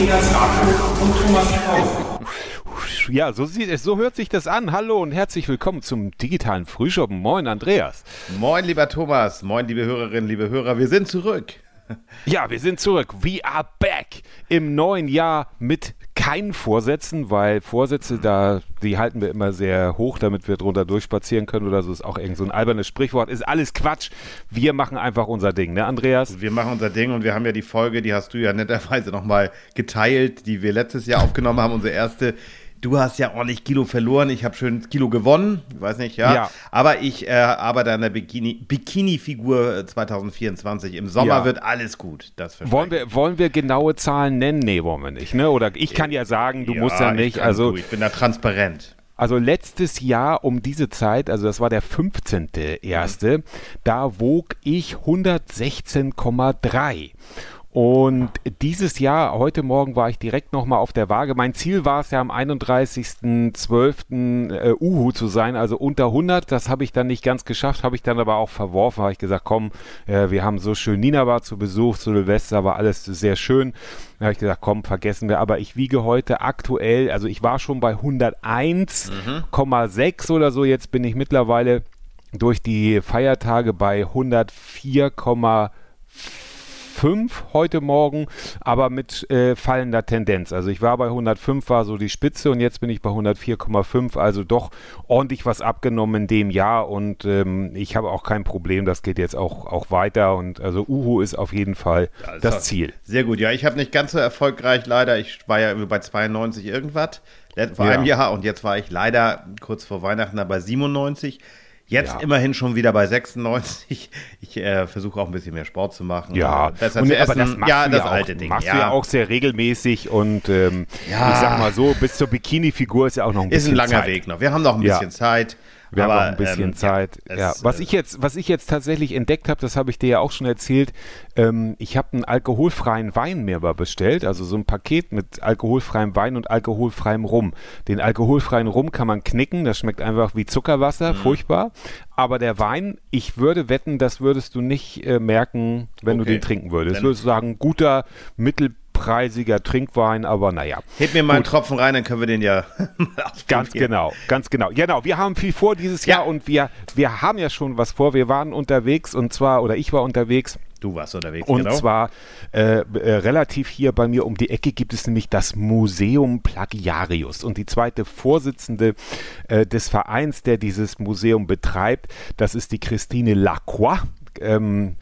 Andreas Rapo und Thomas Krause. Ja, so, sieht es, so hört sich das an. Hallo und herzlich willkommen zum digitalen Frühschoppen. Moin, Andreas. Moin, lieber Thomas. Moin, liebe Hörerinnen, liebe Hörer. Wir sind zurück. Ja, wir sind zurück. We are back im neuen Jahr mit keinen Vorsätzen, weil Vorsätze da, die halten wir immer sehr hoch, damit wir drunter durchspazieren können oder so ist auch irgend so ein albernes Sprichwort. Ist alles Quatsch. Wir machen einfach unser Ding, ne, Andreas? Wir machen unser Ding und wir haben ja die Folge, die hast du ja netterweise nochmal geteilt, die wir letztes Jahr aufgenommen haben, unsere erste Du hast ja ordentlich Kilo verloren. Ich habe schön Kilo gewonnen. Ich weiß nicht, ja. ja. Aber ich äh, arbeite an der Bikini-Figur Bikini 2024. Im Sommer ja. wird alles gut. Das wollen wir, wollen wir genaue Zahlen nennen? Nee, wollen wir nicht. Ne? Oder ich kann ja sagen, du ja, musst ja nicht. Ich also, du, ich bin da transparent. Also letztes Jahr um diese Zeit, also das war der 15.1., mhm. da wog ich 116,3. Und dieses Jahr, heute Morgen war ich direkt nochmal auf der Waage. Mein Ziel war es ja am 31.12. Äh, Uhu zu sein, also unter 100. Das habe ich dann nicht ganz geschafft, habe ich dann aber auch verworfen. Habe ich gesagt, komm, äh, wir haben so schön Nina war zu Besuch, zu Silvester war alles sehr schön. Da habe ich gesagt, komm, vergessen wir. Aber ich wiege heute aktuell, also ich war schon bei 101,6 mhm. oder so. Jetzt bin ich mittlerweile durch die Feiertage bei 104,4 105 heute Morgen, aber mit äh, fallender Tendenz. Also ich war bei 105, war so die Spitze und jetzt bin ich bei 104,5, also doch ordentlich was abgenommen in dem Jahr und ähm, ich habe auch kein Problem, das geht jetzt auch, auch weiter und also Uhu ist auf jeden Fall ja, das, das Ziel. Sehr gut, ja, ich habe nicht ganz so erfolgreich leider, ich war ja bei 92 irgendwas vor ja. einem Jahr und jetzt war ich leider kurz vor Weihnachten bei 97. Jetzt ja. immerhin schon wieder bei 96. Ich äh, versuche auch ein bisschen mehr Sport zu machen. Ja, besser und, essen. das ja, das ja alte auch, Ding. Machst ja. du ja auch sehr regelmäßig und ähm, ja. ich sag mal so, bis zur Bikini-Figur ist ja auch noch ein bisschen Ist ein langer Zeit. Weg noch. Wir haben noch ein bisschen Zeit. Wir Aber, haben noch ein bisschen ähm, Zeit. Ja, ja. Was, ich jetzt, was ich jetzt tatsächlich entdeckt habe, das habe ich dir ja auch schon erzählt, ähm, ich habe einen alkoholfreien Wein mir mal bestellt, also so ein Paket mit alkoholfreiem Wein und alkoholfreiem Rum. Den alkoholfreien Rum kann man knicken, das schmeckt einfach wie Zuckerwasser, mhm. furchtbar. Aber der Wein, ich würde wetten, das würdest du nicht äh, merken, wenn okay. du den trinken würdest. Dann würdest du sagen, guter, mittel preisiger Trinkwein, aber naja. Heb mir mal einen Tropfen rein, dann können wir den ja Ganz genau, ganz genau. Genau, wir haben viel vor dieses ja. Jahr und wir, wir haben ja schon was vor. Wir waren unterwegs und zwar, oder ich war unterwegs. Du warst unterwegs, Und genau. zwar äh, äh, relativ hier bei mir um die Ecke gibt es nämlich das Museum Plagiarius. Und die zweite Vorsitzende äh, des Vereins, der dieses Museum betreibt, das ist die Christine Lacroix. Ähm,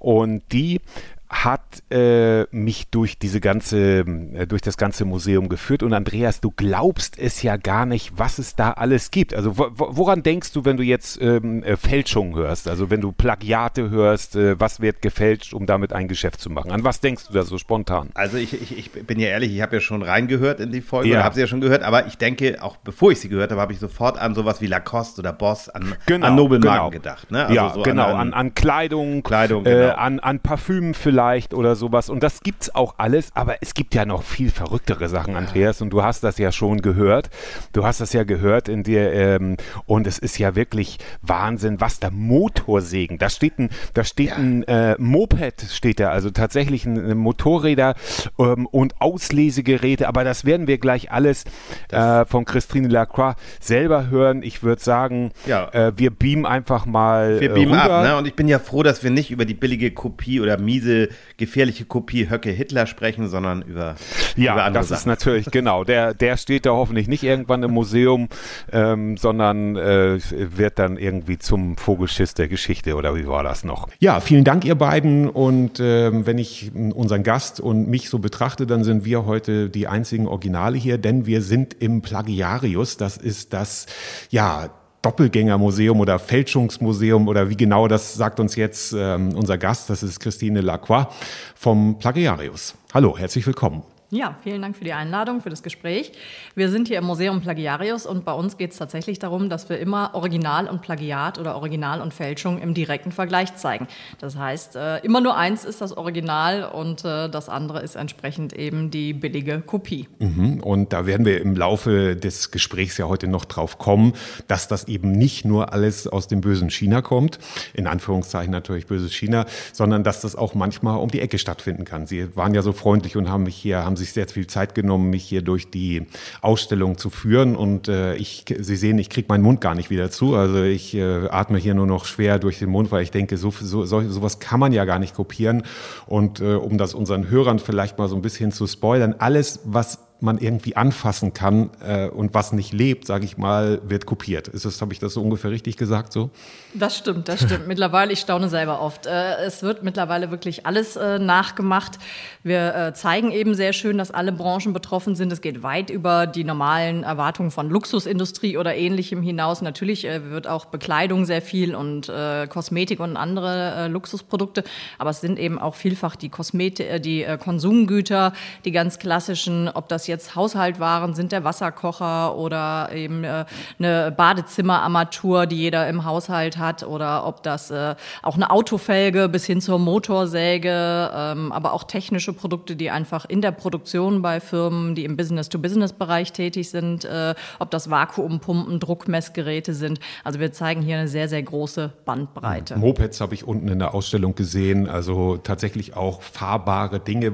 und die hat äh, mich durch diese ganze, äh, durch das ganze Museum geführt. Und Andreas, du glaubst es ja gar nicht, was es da alles gibt. Also woran denkst du, wenn du jetzt ähm, äh, Fälschungen hörst? Also wenn du Plagiate hörst, äh, was wird gefälscht, um damit ein Geschäft zu machen? An was denkst du da so spontan? Also ich, ich, ich bin ja ehrlich, ich habe ja schon reingehört in die Folge, ja. habe sie ja schon gehört, aber ich denke, auch bevor ich sie gehört habe, habe ich sofort an sowas wie Lacoste oder Boss, an, genau, an Nobelmarken genau. gedacht. Ne? Also ja, so genau, an, an, an, Kleidung, Kleidung äh, genau. an, an Parfümen vielleicht vielleicht oder sowas. Und das gibt's auch alles, aber es gibt ja noch viel verrücktere Sachen, Andreas. Und du hast das ja schon gehört. Du hast das ja gehört in dir. Ähm, und es ist ja wirklich Wahnsinn, was da Motorsägen. Da steht ein, da steht ja. ein äh, Moped, steht da, also tatsächlich ein, ein Motorräder ähm, und Auslesegeräte. Aber das werden wir gleich alles äh, von Christine Lacroix selber hören. Ich würde sagen, ja. äh, wir beamen einfach mal. Wir beamen rüber. ab, ne? Und ich bin ja froh, dass wir nicht über die billige Kopie oder miese gefährliche Kopie Höcke Hitler sprechen, sondern über, ja, über andere das Sachen. ist natürlich, genau, der, der steht da hoffentlich nicht irgendwann im Museum, ähm, sondern äh, wird dann irgendwie zum Vogelschiss der Geschichte oder wie war das noch? Ja, vielen Dank ihr beiden und ähm, wenn ich unseren Gast und mich so betrachte, dann sind wir heute die einzigen Originale hier, denn wir sind im Plagiarius, das ist das, ja, Doppelgängermuseum oder Fälschungsmuseum oder wie genau das sagt uns jetzt ähm, unser Gast, das ist Christine Lacroix vom Plagiarius. Hallo, herzlich willkommen. Ja, vielen Dank für die Einladung, für das Gespräch. Wir sind hier im Museum Plagiarius und bei uns geht es tatsächlich darum, dass wir immer Original und Plagiat oder Original und Fälschung im direkten Vergleich zeigen. Das heißt, äh, immer nur eins ist das Original und äh, das andere ist entsprechend eben die billige Kopie. Mhm. Und da werden wir im Laufe des Gesprächs ja heute noch drauf kommen, dass das eben nicht nur alles aus dem bösen China kommt, in Anführungszeichen natürlich böses China, sondern dass das auch manchmal um die Ecke stattfinden kann. Sie waren ja so freundlich und haben mich hier, haben sich sehr viel Zeit genommen, mich hier durch die Ausstellung zu führen. Und äh, ich, Sie sehen, ich kriege meinen Mund gar nicht wieder zu. Also ich äh, atme hier nur noch schwer durch den Mund, weil ich denke, so, so, so sowas kann man ja gar nicht kopieren. Und äh, um das unseren Hörern vielleicht mal so ein bisschen zu spoilern, alles, was man irgendwie anfassen kann äh, und was nicht lebt, sage ich mal, wird kopiert. Ist das, habe ich das so ungefähr richtig gesagt so? Das stimmt, das stimmt. mittlerweile, ich staune selber oft. Äh, es wird mittlerweile wirklich alles äh, nachgemacht. Wir äh, zeigen eben sehr schön, dass alle Branchen betroffen sind. Es geht weit über die normalen Erwartungen von Luxusindustrie oder ähnlichem hinaus. Natürlich äh, wird auch Bekleidung sehr viel und äh, Kosmetik und andere Luxusprodukte, aber es sind eben auch vielfach die Kosmetik, die Konsumgüter, die ganz klassischen, ob das jetzt Haushaltwaren sind, der Wasserkocher oder eben äh, eine Badezimmerarmatur, die jeder im Haushalt hat oder ob das äh, auch eine Autofelge bis hin zur Motorsäge, ähm, aber auch technische Produkte, die einfach in der Produktion bei Firmen, die im Business-to-Business-Bereich tätig sind, äh, ob das Vakuumpumpen, Druckmessgeräte sind. Also wir zeigen hier eine sehr, sehr große Bandbreite. Mopeds habe ich unten in der Ausstellung gesehen, also tatsächlich auch fahrbare Dinge.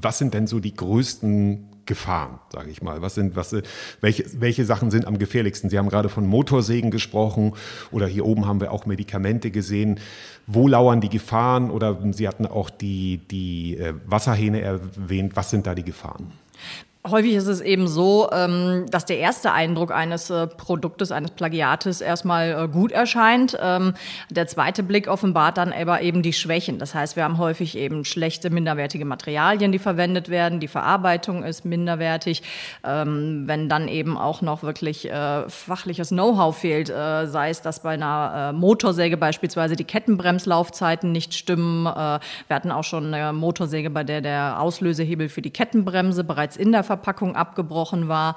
Was sind denn so die größten Gefahren, sage ich mal? Was sind, was, welche, welche Sachen sind am gefährlichsten? Sie haben gerade von Motorsägen gesprochen oder hier oben haben wir auch Medikamente gesehen. Wo lauern die Gefahren? Oder Sie hatten auch die, die äh, Wasserhähne erwähnt. Was sind da die Gefahren? Häufig ist es eben so, ähm, dass der erste Eindruck eines äh, Produktes, eines Plagiates erstmal äh, gut erscheint. Ähm, der zweite Blick offenbart dann aber eben die Schwächen. Das heißt, wir haben häufig eben schlechte, minderwertige Materialien, die verwendet werden. Die Verarbeitung ist minderwertig. Ähm, wenn dann eben auch noch wirklich äh, fachliches Know-how fehlt, sei es, dass bei einer Motorsäge beispielsweise die Kettenbremslaufzeiten nicht stimmen. Wir hatten auch schon eine Motorsäge, bei der der Auslösehebel für die Kettenbremse bereits in der Ver Verpackung abgebrochen war.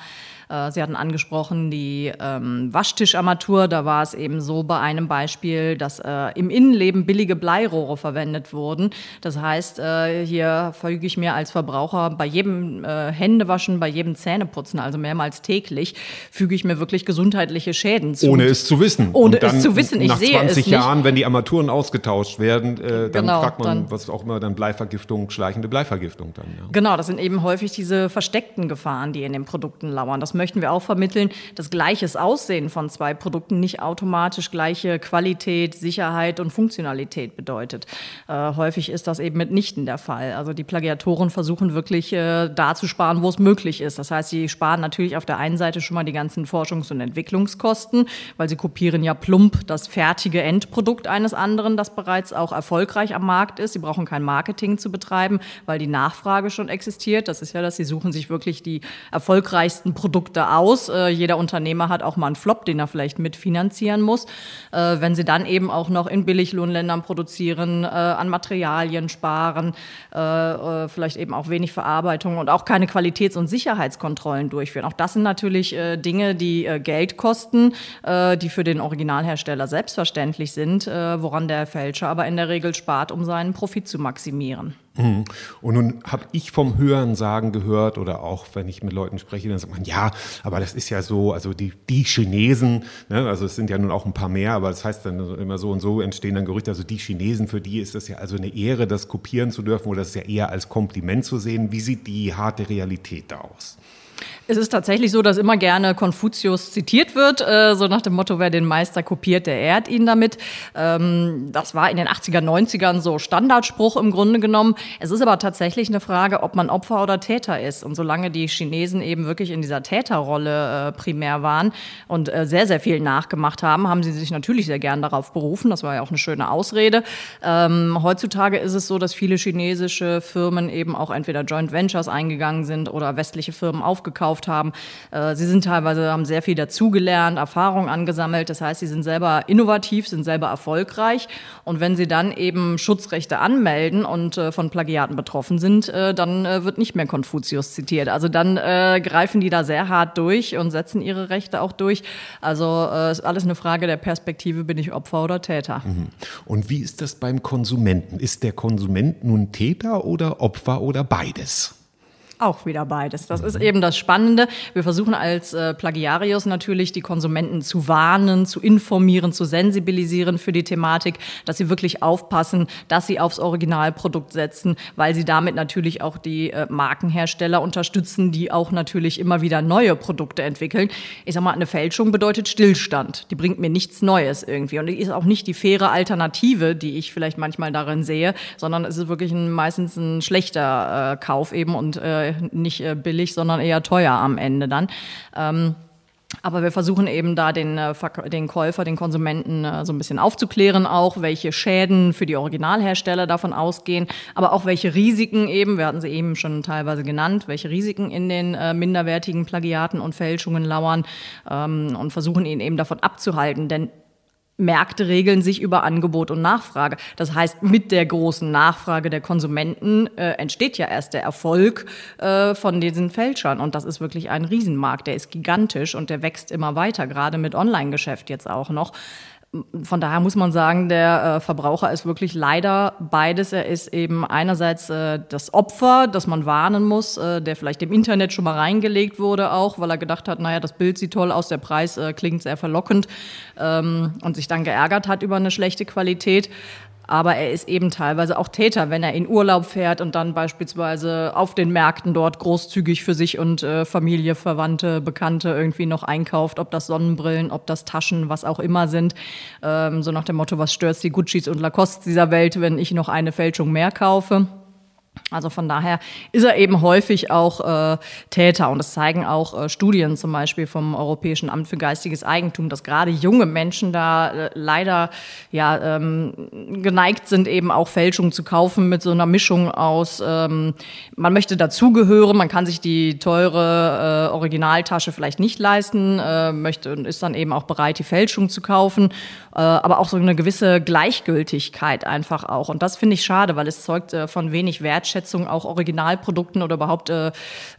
Äh, Sie hatten angesprochen die ähm, Waschtischarmatur. Da war es eben so bei einem Beispiel, dass äh, im Innenleben billige Bleirohre verwendet wurden. Das heißt, äh, hier verfüge ich mir als Verbraucher bei jedem äh, Händewaschen, bei jedem Zähneputzen, also mehrmals täglich, füge ich mir wirklich gesundheitliche Schäden zu. Ohne es zu wissen. Ohne dann, es zu wissen. Ich nach sehe 20 es nicht. Jahren, wenn die Armaturen ausgetauscht werden, äh, dann genau, fragt man, dann, was auch immer, dann Bleivergiftung, schleichende Bleivergiftung dann. Ja. Genau, das sind eben häufig diese versteckten Gefahren, die in den Produkten lauern. Das möchten wir auch vermitteln, dass gleiches Aussehen von zwei Produkten nicht automatisch gleiche Qualität, Sicherheit und Funktionalität bedeutet. Äh, häufig ist das eben mitnichten der Fall. Also die Plagiatoren versuchen wirklich äh, da zu sparen, wo es möglich ist. Das heißt, sie sparen natürlich auf der einen Seite schon mal die ganzen Forschungs- und Entwicklungskosten, weil sie kopieren ja plump das fertige Endprodukt eines anderen, das bereits auch erfolgreich am Markt ist. Sie brauchen kein Marketing zu betreiben, weil die Nachfrage schon existiert. Das ist ja, dass sie suchen sich wirklich die erfolgreichsten Produkte aus aus. Äh, jeder Unternehmer hat auch mal einen Flop, den er vielleicht mitfinanzieren muss. Äh, wenn sie dann eben auch noch in Billiglohnländern produzieren, äh, an Materialien sparen, äh, äh, vielleicht eben auch wenig Verarbeitung und auch keine Qualitäts- und Sicherheitskontrollen durchführen. Auch das sind natürlich äh, Dinge, die Geld kosten, die für den Originalhersteller selbstverständlich sind, woran der Fälscher aber in der Regel spart, um seinen Profit zu maximieren. Mhm. Und nun habe ich vom Hören sagen gehört oder auch wenn ich mit Leuten spreche, dann sagt man, ja, aber das ist ja so, also die, die Chinesen, ne, also es sind ja nun auch ein paar mehr, aber das heißt dann immer so und so entstehen dann Gerüchte, also die Chinesen, für die ist das ja also eine Ehre, das kopieren zu dürfen oder das ist ja eher als Kompliment zu sehen. Wie sieht die harte Realität da aus? Es ist tatsächlich so, dass immer gerne Konfuzius zitiert wird, äh, so nach dem Motto, wer den Meister kopiert, der ehrt ihn damit. Ähm, das war in den 80er, 90ern so Standardspruch im Grunde genommen. Es ist aber tatsächlich eine Frage, ob man Opfer oder Täter ist. Und solange die Chinesen eben wirklich in dieser Täterrolle äh, primär waren und äh, sehr, sehr viel nachgemacht haben, haben sie sich natürlich sehr gern darauf berufen. Das war ja auch eine schöne Ausrede. Ähm, heutzutage ist es so, dass viele chinesische Firmen eben auch entweder Joint Ventures eingegangen sind oder westliche Firmen aufgekauft gekauft haben. Äh, sie sind teilweise, haben sehr viel dazugelernt, Erfahrung angesammelt. Das heißt, sie sind selber innovativ, sind selber erfolgreich. Und wenn sie dann eben Schutzrechte anmelden und äh, von Plagiaten betroffen sind, äh, dann wird nicht mehr Konfuzius zitiert. Also dann greifen die da sehr hart durch und setzen ihre Rechte auch durch. Also ist alles eine Frage der Perspektive, bin ich Opfer oder Täter. Mhm. Und wie ist das beim Konsumenten? Ist der Konsument nun Täter oder Opfer oder beides? Auch wieder beides. Das ist eben das Spannende. Wir versuchen als äh, Plagiarius natürlich die Konsumenten zu warnen, zu informieren, zu sensibilisieren für die Thematik, dass sie wirklich aufpassen, dass sie aufs Originalprodukt setzen, weil sie damit natürlich auch die äh, Markenhersteller unterstützen, die auch natürlich immer wieder neue Produkte entwickeln. Ich sag mal, eine Fälschung bedeutet Stillstand. Die bringt mir nichts Neues irgendwie und die ist auch nicht die faire Alternative, die ich vielleicht manchmal darin sehe, sondern es ist wirklich ein, meistens ein schlechter äh, Kauf eben und äh, nicht äh, billig, sondern eher teuer am Ende dann. Ähm, aber wir versuchen eben da den, äh, den Käufer, den Konsumenten äh, so ein bisschen aufzuklären, auch welche Schäden für die Originalhersteller davon ausgehen, aber auch welche Risiken eben, wir hatten sie eben schon teilweise genannt, welche Risiken in den äh, minderwertigen Plagiaten und Fälschungen lauern ähm, und versuchen ihn eben davon abzuhalten. Denn Märkte regeln sich über Angebot und Nachfrage. Das heißt, mit der großen Nachfrage der Konsumenten äh, entsteht ja erst der Erfolg äh, von diesen Fälschern. Und das ist wirklich ein Riesenmarkt. Der ist gigantisch und der wächst immer weiter, gerade mit Online-Geschäft jetzt auch noch von daher muss man sagen, der äh, Verbraucher ist wirklich leider beides. Er ist eben einerseits äh, das Opfer, das man warnen muss, äh, der vielleicht im Internet schon mal reingelegt wurde, auch weil er gedacht hat, naja, das Bild sieht toll aus, der Preis äh, klingt sehr verlockend ähm, und sich dann geärgert hat über eine schlechte Qualität aber er ist eben teilweise auch Täter, wenn er in Urlaub fährt und dann beispielsweise auf den Märkten dort großzügig für sich und äh, Familie, Verwandte, Bekannte irgendwie noch einkauft, ob das Sonnenbrillen, ob das Taschen, was auch immer sind. Ähm, so nach dem Motto, was stört die Guccis und Lacoste dieser Welt, wenn ich noch eine Fälschung mehr kaufe. Also von daher ist er eben häufig auch äh, Täter. Und das zeigen auch äh, Studien zum Beispiel vom Europäischen Amt für geistiges Eigentum, dass gerade junge Menschen da äh, leider ja, ähm, geneigt sind, eben auch Fälschungen zu kaufen mit so einer Mischung aus, ähm, man möchte dazugehören, man kann sich die teure äh, Originaltasche vielleicht nicht leisten, äh, möchte und ist dann eben auch bereit, die Fälschung zu kaufen. Äh, aber auch so eine gewisse Gleichgültigkeit einfach auch. Und das finde ich schade, weil es zeugt äh, von wenig Wertschätzung auch Originalprodukten oder überhaupt äh,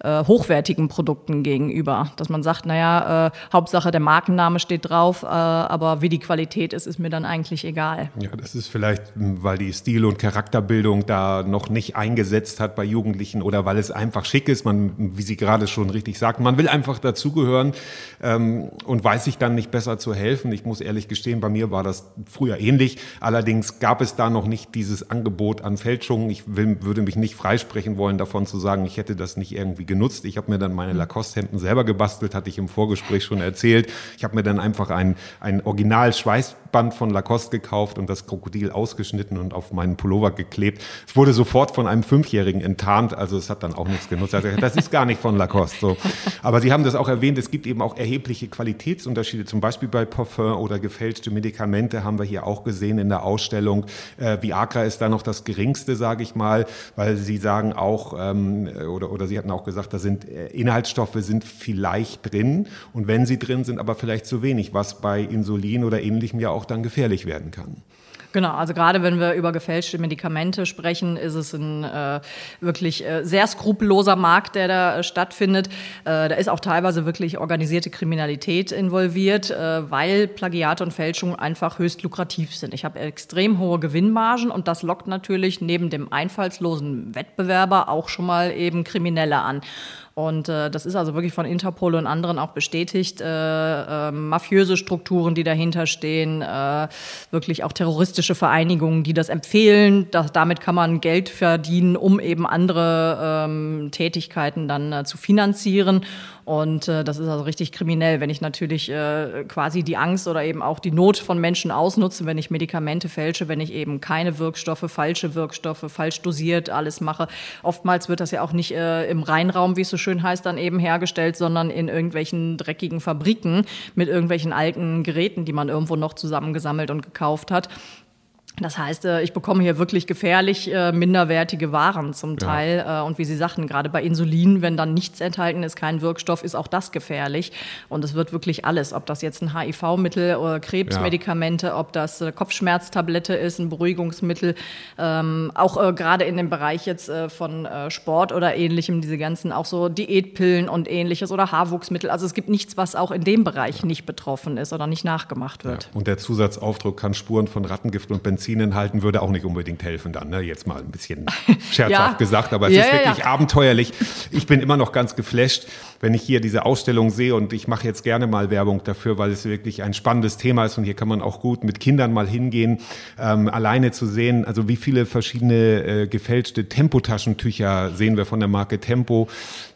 hochwertigen Produkten gegenüber. Dass man sagt, naja, Hauptsache der Markenname steht drauf, aber wie die Qualität ist, ist mir dann eigentlich egal. Ja, das ist vielleicht, hm, weil die Stil- und Charakterbildung da noch nicht eingesetzt hat bei Jugendlichen oder weil es einfach schick ist. Man, wie Sie gerade schon richtig sagten, man will einfach dazugehören ähm, und weiß sich dann nicht besser zu helfen. Ich muss ehrlich gestehen, bei mir mir war das früher ähnlich. Allerdings gab es da noch nicht dieses Angebot an Fälschungen. Ich will, würde mich nicht freisprechen wollen davon zu sagen, ich hätte das nicht irgendwie genutzt. Ich habe mir dann meine Lacoste-Hemden selber gebastelt, hatte ich im Vorgespräch schon erzählt. Ich habe mir dann einfach ein, ein Original-Schweißband von Lacoste gekauft und das Krokodil ausgeschnitten und auf meinen Pullover geklebt. Es wurde sofort von einem Fünfjährigen enttarnt, also es hat dann auch nichts genutzt. Also, das ist gar nicht von Lacoste. So. Aber Sie haben das auch erwähnt, es gibt eben auch erhebliche Qualitätsunterschiede, zum Beispiel bei Parfum oder gefälschte Medikamente. Medikamente haben wir hier auch gesehen in der Ausstellung. Äh, Viagra ist da noch das geringste, sage ich mal, weil Sie sagen auch, ähm, oder, oder Sie hatten auch gesagt, da sind äh, Inhaltsstoffe sind vielleicht drin und wenn sie drin sind, aber vielleicht zu wenig, was bei Insulin oder ähnlichem ja auch dann gefährlich werden kann. Genau, also gerade wenn wir über gefälschte Medikamente sprechen, ist es ein äh, wirklich äh, sehr skrupelloser Markt, der da äh, stattfindet. Äh, da ist auch teilweise wirklich organisierte Kriminalität involviert, äh, weil Plagiate und Fälschung einfach höchst lukrativ sind. Ich habe extrem hohe Gewinnmargen und das lockt natürlich neben dem einfallslosen Wettbewerber auch schon mal eben Kriminelle an. Und äh, das ist also wirklich von Interpol und anderen auch bestätigt. Äh, äh, mafiöse Strukturen, die dahinter stehen, äh, wirklich auch terroristische Vereinigungen, die das empfehlen. Das, damit kann man Geld verdienen, um eben andere ähm, Tätigkeiten dann äh, zu finanzieren. Und äh, das ist also richtig kriminell, wenn ich natürlich äh, quasi die Angst oder eben auch die Not von Menschen ausnutze, wenn ich Medikamente fälsche, wenn ich eben keine Wirkstoffe, falsche Wirkstoffe, falsch dosiert alles mache. Oftmals wird das ja auch nicht äh, im Reinraum, wie es so schön heißt, dann eben hergestellt, sondern in irgendwelchen dreckigen Fabriken mit irgendwelchen alten Geräten, die man irgendwo noch zusammengesammelt und gekauft hat. Das heißt, äh, ich bekomme hier wirklich gefährlich äh, minderwertige Waren zum Teil. Ja. Äh, und wie Sie sagten, gerade bei Insulin, wenn dann nichts enthalten ist, kein Wirkstoff, ist auch das gefährlich. Und es wird wirklich alles, ob das jetzt ein HIV-Mittel oder Krebsmedikamente, ja. ob das Kopfschmerztablette ist, ein Beruhigungsmittel, ähm, auch gerade in dem Bereich jetzt von Sport oder ähnlichem, diese ganzen auch so Diätpillen und ähnliches oder Haarwuchsmittel. Also es gibt nichts, was auch in dem Bereich nicht betroffen ist oder nicht nachgemacht wird. Ja. Und der Zusatzaufdruck kann Spuren von Rattengift und Benzin Benzin enthalten, würde auch nicht unbedingt helfen dann. Ne? Jetzt mal ein bisschen scherzhaft ja. gesagt, aber es ja, ist wirklich ja, abenteuerlich. Ich bin immer noch ganz geflasht, wenn ich hier diese Ausstellung sehe und ich mache jetzt gerne mal Werbung dafür, weil es wirklich ein spannendes Thema ist und hier kann man auch gut mit Kindern mal hingehen, ähm, alleine zu sehen, also wie viele verschiedene äh, gefälschte Tempotaschentücher sehen wir von der Marke Tempo.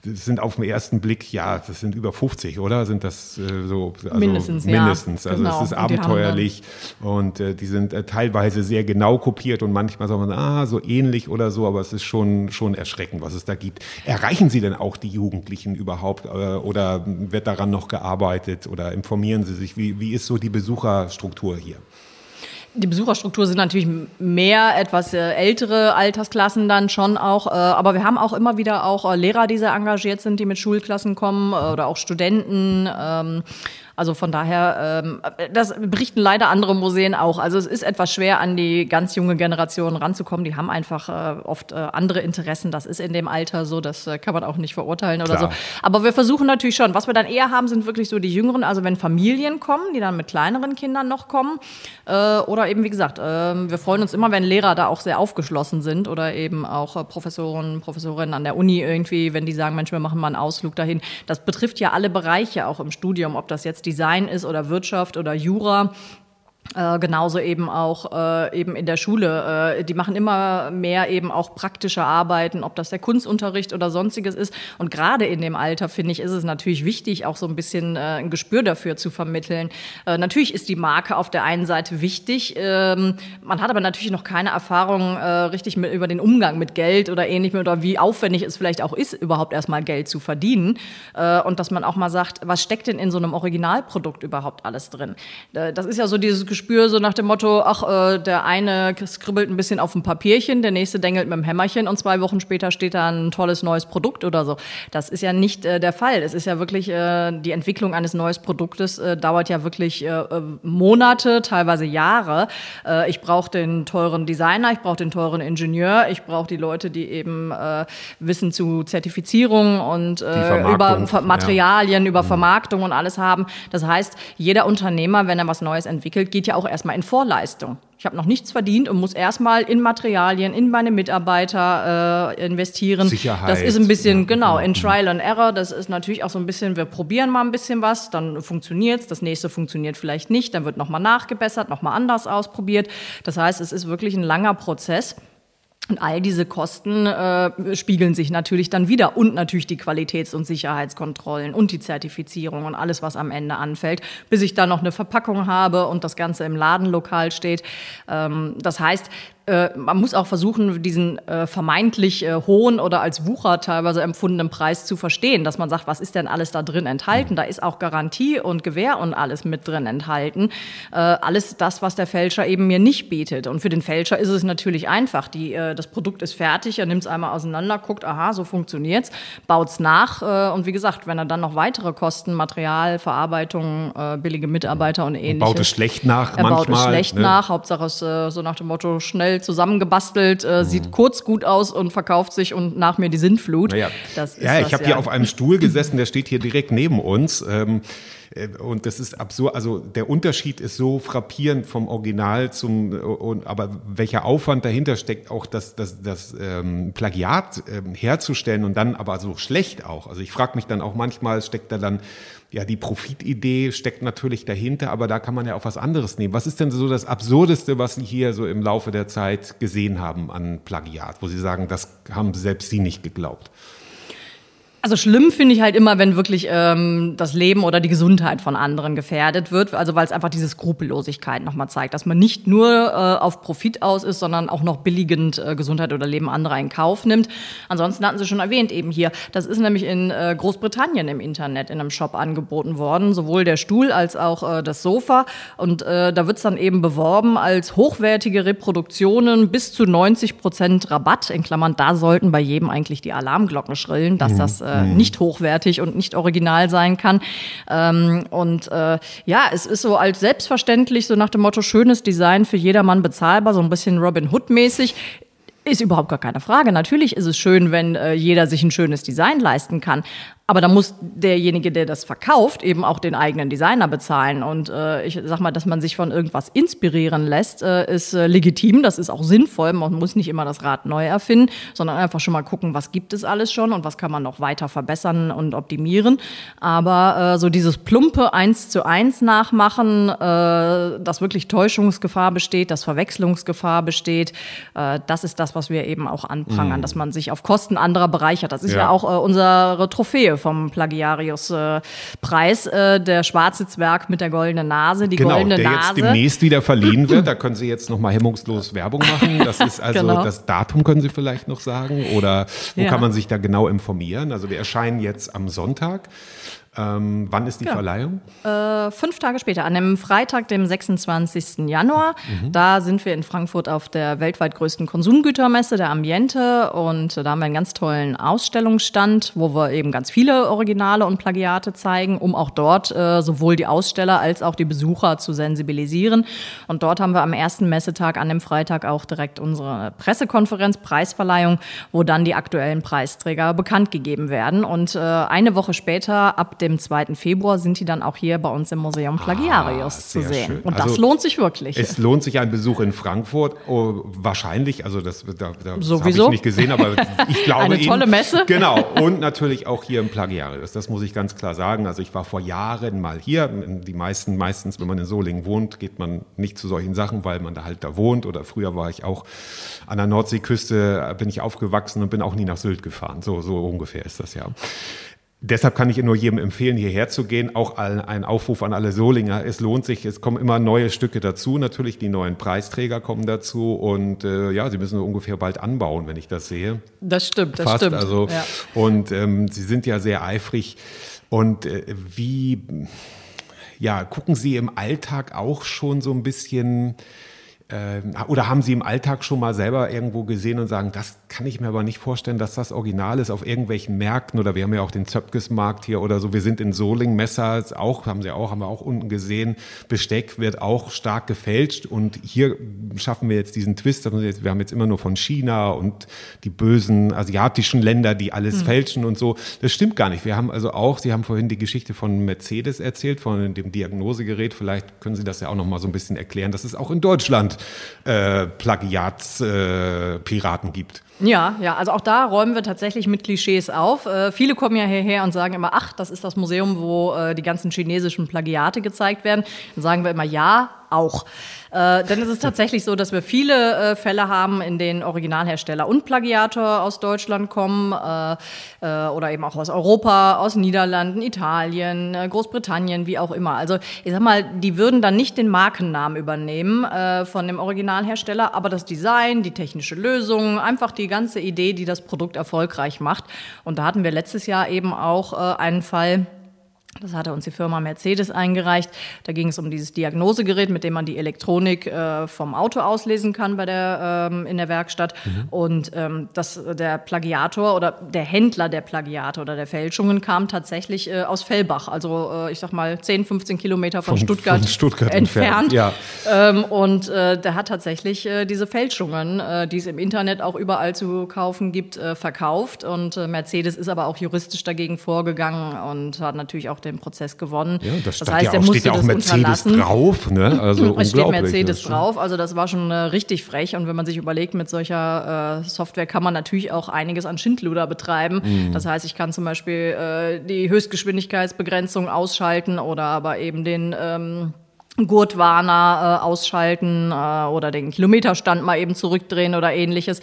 Das sind auf den ersten Blick, ja, das sind über 50, oder? Sind das äh, so? Also mindestens, mindestens. Ja. Also genau. es ist abenteuerlich und, und äh, die sind äh, teilweise sehr genau kopiert und manchmal sagt man, ah, so ähnlich oder so, aber es ist schon, schon erschreckend, was es da gibt. Erreichen Sie denn auch die Jugendlichen überhaupt äh, oder wird daran noch gearbeitet oder informieren Sie sich? Wie, wie ist so die Besucherstruktur hier? Die Besucherstruktur sind natürlich mehr etwas äh, ältere Altersklassen dann schon auch, äh, aber wir haben auch immer wieder auch äh, Lehrer, die sehr engagiert sind, die mit Schulklassen kommen oder auch Studenten. Ähm, also von daher, ähm, das berichten leider andere Museen auch. Also es ist etwas schwer, an die ganz junge Generation ranzukommen. Die haben einfach äh, oft äh, andere Interessen. Das ist in dem Alter so, das äh, kann man auch nicht verurteilen oder Klar. so. Aber wir versuchen natürlich schon. Was wir dann eher haben, sind wirklich so die Jüngeren. Also wenn Familien kommen, die dann mit kleineren Kindern noch kommen. Äh, oder eben, wie gesagt, äh, wir freuen uns immer, wenn Lehrer da auch sehr aufgeschlossen sind oder eben auch äh, Professoren, Professorinnen an der Uni irgendwie, wenn die sagen, Mensch, wir machen mal einen Ausflug dahin. Das betrifft ja alle Bereiche auch im Studium, ob das jetzt Design ist oder Wirtschaft oder Jura. Äh, genauso eben auch äh, eben in der Schule. Äh, die machen immer mehr eben auch praktische Arbeiten, ob das der Kunstunterricht oder sonstiges ist. Und gerade in dem Alter, finde ich, ist es natürlich wichtig, auch so ein bisschen äh, ein Gespür dafür zu vermitteln. Äh, natürlich ist die Marke auf der einen Seite wichtig. Ähm, man hat aber natürlich noch keine Erfahrung äh, richtig mit, über den Umgang mit Geld oder ähnlichem oder wie aufwendig es vielleicht auch ist, überhaupt erstmal Geld zu verdienen. Und dass man auch mal sagt, was steckt denn in so einem Originalprodukt überhaupt alles drin? Das ist ja so dieses Gespür so nach dem Motto, ach, äh, der eine skribbelt ein bisschen auf dem Papierchen, der nächste dengelt mit dem Hämmerchen und zwei Wochen später steht da ein tolles neues Produkt oder so. Das ist ja nicht äh, der Fall. Es ist ja wirklich, äh, die Entwicklung eines neuen Produktes äh, dauert ja wirklich äh, äh, Monate, teilweise Jahre. Äh, ich brauche den teuren Designer, ich brauche den teuren Ingenieur, ich brauche die Leute, die eben äh, wissen zu Zertifizierung und äh, über Materialien, ja. über mhm. Vermarktung und alles haben. Das heißt, jeder Unternehmer, wenn er was Neues entwickelt, geht ja auch erstmal in Vorleistung. Ich habe noch nichts verdient und muss erstmal in Materialien, in meine Mitarbeiter äh, investieren. Sicherheit. Das ist ein bisschen, ja. genau, in Trial and Error. Das ist natürlich auch so ein bisschen, wir probieren mal ein bisschen was, dann funktioniert's. Das nächste funktioniert vielleicht nicht, dann wird nochmal nachgebessert, nochmal anders ausprobiert. Das heißt, es ist wirklich ein langer Prozess. Und all diese Kosten äh, spiegeln sich natürlich dann wieder und natürlich die Qualitäts- und Sicherheitskontrollen und die Zertifizierung und alles, was am Ende anfällt, bis ich dann noch eine Verpackung habe und das Ganze im Ladenlokal steht. Ähm, das heißt, äh, man muss auch versuchen, diesen äh, vermeintlich äh, hohen oder als Wucher teilweise empfundenen Preis zu verstehen, dass man sagt, was ist denn alles da drin enthalten? Da ist auch Garantie und Gewähr und alles mit drin enthalten. Äh, alles das, was der Fälscher eben mir nicht bietet. Und für den Fälscher ist es natürlich einfach. Die, äh, das Produkt ist fertig, er nimmt es einmal auseinander, guckt, aha, so funktioniert's, baut's nach. Äh, und wie gesagt, wenn er dann noch weitere Kosten, Material, Verarbeitung, billige Mitarbeiter und ähnliches. Baut es schlecht nach er manchmal. Baut es schlecht ne? nach, Hauptsache es so nach dem Motto schnell schnell zusammengebastelt, äh, mhm. sieht kurz gut aus und verkauft sich und nach mir die Sintflut. Naja. ja, ich habe ja. hier auf einem Stuhl gesessen, der steht hier direkt neben uns. Ähm, äh, und das ist absurd, also der Unterschied ist so frappierend vom Original zum, und, aber welcher Aufwand dahinter steckt, auch das, das, das ähm, Plagiat ähm, herzustellen und dann aber so schlecht auch. Also ich frage mich dann auch manchmal, steckt da dann ja, die Profitidee steckt natürlich dahinter, aber da kann man ja auch was anderes nehmen. Was ist denn so das Absurdeste, was Sie hier so im Laufe der Zeit gesehen haben an Plagiat, wo Sie sagen, das haben selbst Sie nicht geglaubt? Also schlimm finde ich halt immer, wenn wirklich ähm, das Leben oder die Gesundheit von anderen gefährdet wird. Also weil es einfach diese Skrupellosigkeit nochmal zeigt, dass man nicht nur äh, auf Profit aus ist, sondern auch noch billigend äh, Gesundheit oder Leben anderer in Kauf nimmt. Ansonsten hatten Sie schon erwähnt eben hier, das ist nämlich in äh, Großbritannien im Internet in einem Shop angeboten worden, sowohl der Stuhl als auch äh, das Sofa. Und äh, da wird es dann eben beworben als hochwertige Reproduktionen bis zu 90 Prozent Rabatt. In Klammern, da sollten bei jedem eigentlich die Alarmglocken schrillen, dass mhm. das äh, mhm. nicht hochwertig und nicht original sein kann. Ähm, und äh, ja, es ist so als selbstverständlich, so nach dem Motto, schönes Design für jedermann bezahlbar, so ein bisschen Robin Hood-mäßig. Ist überhaupt gar keine Frage. Natürlich ist es schön, wenn äh, jeder sich ein schönes Design leisten kann. Aber da muss derjenige, der das verkauft, eben auch den eigenen Designer bezahlen. Und äh, ich sag mal, dass man sich von irgendwas inspirieren lässt, äh, ist äh, legitim. Das ist auch sinnvoll. Man muss nicht immer das Rad neu erfinden, sondern einfach schon mal gucken, was gibt es alles schon und was kann man noch weiter verbessern und optimieren. Aber äh, so dieses plumpe eins zu eins nachmachen, äh, dass wirklich Täuschungsgefahr besteht, dass Verwechslungsgefahr besteht, äh, das ist das, was wir eben auch anprangern, mhm. dass man sich auf Kosten anderer bereichert. Das ist ja, ja auch äh, unsere Trophäe vom Plagiarius-Preis, äh, der schwarze Zwerg mit der goldenen Nase, die genau, goldene der Nase. jetzt demnächst wieder verliehen wird. Da können Sie jetzt noch mal hemmungslos Werbung machen. Das ist also genau. das Datum können Sie vielleicht noch sagen oder wo ja. kann man sich da genau informieren? Also wir erscheinen jetzt am Sonntag. Ähm, wann ist die genau. Verleihung? Äh, fünf Tage später, an dem Freitag, dem 26. Januar. Mhm. Da sind wir in Frankfurt auf der weltweit größten Konsumgütermesse, der Ambiente. Und da haben wir einen ganz tollen Ausstellungsstand, wo wir eben ganz viele Originale und Plagiate zeigen, um auch dort äh, sowohl die Aussteller als auch die Besucher zu sensibilisieren. Und dort haben wir am ersten Messetag, an dem Freitag, auch direkt unsere Pressekonferenz, Preisverleihung, wo dann die aktuellen Preisträger bekannt gegeben werden. Und äh, eine Woche später, ab dem 2. Februar sind die dann auch hier bei uns im Museum Plagiarius ah, zu sehen. Schön. Und das also, lohnt sich wirklich. Es lohnt sich ein Besuch in Frankfurt. Oh, wahrscheinlich, also das, da, da habe ich nicht gesehen, aber ich glaube Eine tolle Ihnen, Messe. Genau. Und natürlich auch hier im Plagiarius. Das muss ich ganz klar sagen. Also ich war vor Jahren mal hier. Die meisten, meistens, wenn man in Solingen wohnt, geht man nicht zu solchen Sachen, weil man da halt da wohnt. Oder früher war ich auch an der Nordseeküste, bin ich aufgewachsen und bin auch nie nach Sylt gefahren. So, so ungefähr ist das ja. Deshalb kann ich nur jedem empfehlen, hierher zu gehen. Auch ein Aufruf an alle Solinger. Es lohnt sich. Es kommen immer neue Stücke dazu. Natürlich die neuen Preisträger kommen dazu. Und äh, ja, sie müssen ungefähr bald anbauen, wenn ich das sehe. Das stimmt, das Fast. stimmt. Also, ja. Und ähm, sie sind ja sehr eifrig. Und äh, wie, ja, gucken Sie im Alltag auch schon so ein bisschen oder haben Sie im Alltag schon mal selber irgendwo gesehen und sagen, das kann ich mir aber nicht vorstellen, dass das Original ist auf irgendwelchen Märkten oder wir haben ja auch den Zöpkes-Markt hier oder so. Wir sind in Soling, Messer auch, haben Sie auch, haben wir auch unten gesehen. Besteck wird auch stark gefälscht und hier schaffen wir jetzt diesen Twist. Wir haben jetzt immer nur von China und die bösen asiatischen Länder, die alles mhm. fälschen und so. Das stimmt gar nicht. Wir haben also auch, Sie haben vorhin die Geschichte von Mercedes erzählt, von dem Diagnosegerät. Vielleicht können Sie das ja auch noch mal so ein bisschen erklären, dass es auch in Deutschland äh, Plagiatspiraten äh, gibt. Ja, ja, also auch da räumen wir tatsächlich mit Klischees auf. Äh, viele kommen ja hierher und sagen immer, ach, das ist das Museum, wo äh, die ganzen chinesischen Plagiate gezeigt werden. Dann sagen wir immer, ja, auch. Äh, denn es ist tatsächlich so, dass wir viele äh, Fälle haben, in denen Originalhersteller und Plagiator aus Deutschland kommen äh, äh oder eben auch aus Europa, aus Niederlanden, Italien, äh, Großbritannien, wie auch immer. Also ich sag mal, die würden dann nicht den Markennamen übernehmen äh, von dem Originalhersteller, aber das Design, die technische Lösung, einfach die ganze Idee, die das Produkt erfolgreich macht. Und da hatten wir letztes Jahr eben auch einen Fall, das hatte uns die Firma Mercedes eingereicht. Da ging es um dieses Diagnosegerät, mit dem man die Elektronik äh, vom Auto auslesen kann bei der, ähm, in der Werkstatt. Mhm. Und ähm, das, der Plagiator oder der Händler der Plagiate oder der Fälschungen kam tatsächlich äh, aus Fellbach, also äh, ich sag mal 10, 15 Kilometer von, von Stuttgart, von Stuttgart entfernt. entfernt. Ja. Ähm, und äh, der hat tatsächlich äh, diese Fälschungen, äh, die es im Internet auch überall zu kaufen gibt, verkauft. Und Mercedes ist aber auch juristisch dagegen vorgegangen und hat natürlich auch den Prozess gewonnen. Ja, das, das heißt, ja auch, steht ja auch Mercedes drauf. Ne? Also es steht Mercedes drauf. Also das war schon äh, richtig frech. Und wenn man sich überlegt, mit solcher äh, Software kann man natürlich auch einiges an Schindluder betreiben. Mhm. Das heißt, ich kann zum Beispiel äh, die Höchstgeschwindigkeitsbegrenzung ausschalten oder aber eben den ähm, Gurtwarner äh, ausschalten äh, oder den Kilometerstand mal eben zurückdrehen oder ähnliches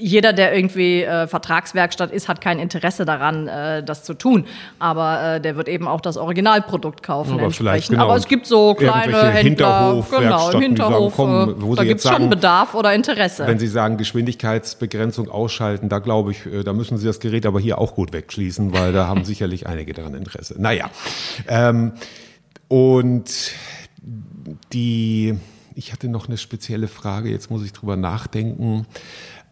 jeder, der irgendwie äh, Vertragswerkstatt ist, hat kein Interesse daran, äh, das zu tun. Aber äh, der wird eben auch das Originalprodukt kaufen. Aber, vielleicht, genau. Aber es gibt so kleine Händler, Hinterhof, genau, Hinterhof, sagen, komm, da gibt es schon Bedarf oder Interesse. Wenn Sie sagen, Geschwindigkeitsbegrenzung ausschalten, da glaube ich, äh, da müssen Sie das Gerät aber hier auch gut wegschließen, weil da haben sicherlich einige daran Interesse. Naja. Ähm, und die, ich hatte noch eine spezielle Frage, jetzt muss ich drüber nachdenken.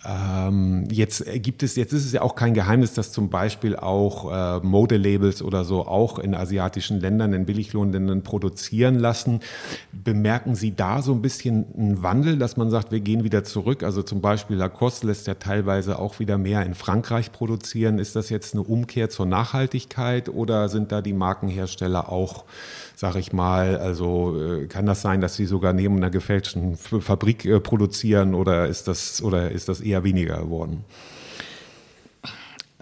Ähm, jetzt gibt es, jetzt ist es ja auch kein Geheimnis, dass zum Beispiel auch äh, Modelabels oder so auch in asiatischen Ländern, in Billiglohnländern produzieren lassen. Bemerken Sie da so ein bisschen einen Wandel, dass man sagt, wir gehen wieder zurück? Also zum Beispiel Lacoste lässt ja teilweise auch wieder mehr in Frankreich produzieren. Ist das jetzt eine Umkehr zur Nachhaltigkeit oder sind da die Markenhersteller auch sag ich mal. Also äh, kann das sein, dass sie sogar neben einer gefälschten Fabrik äh, produzieren oder ist das oder ist das eher weniger geworden?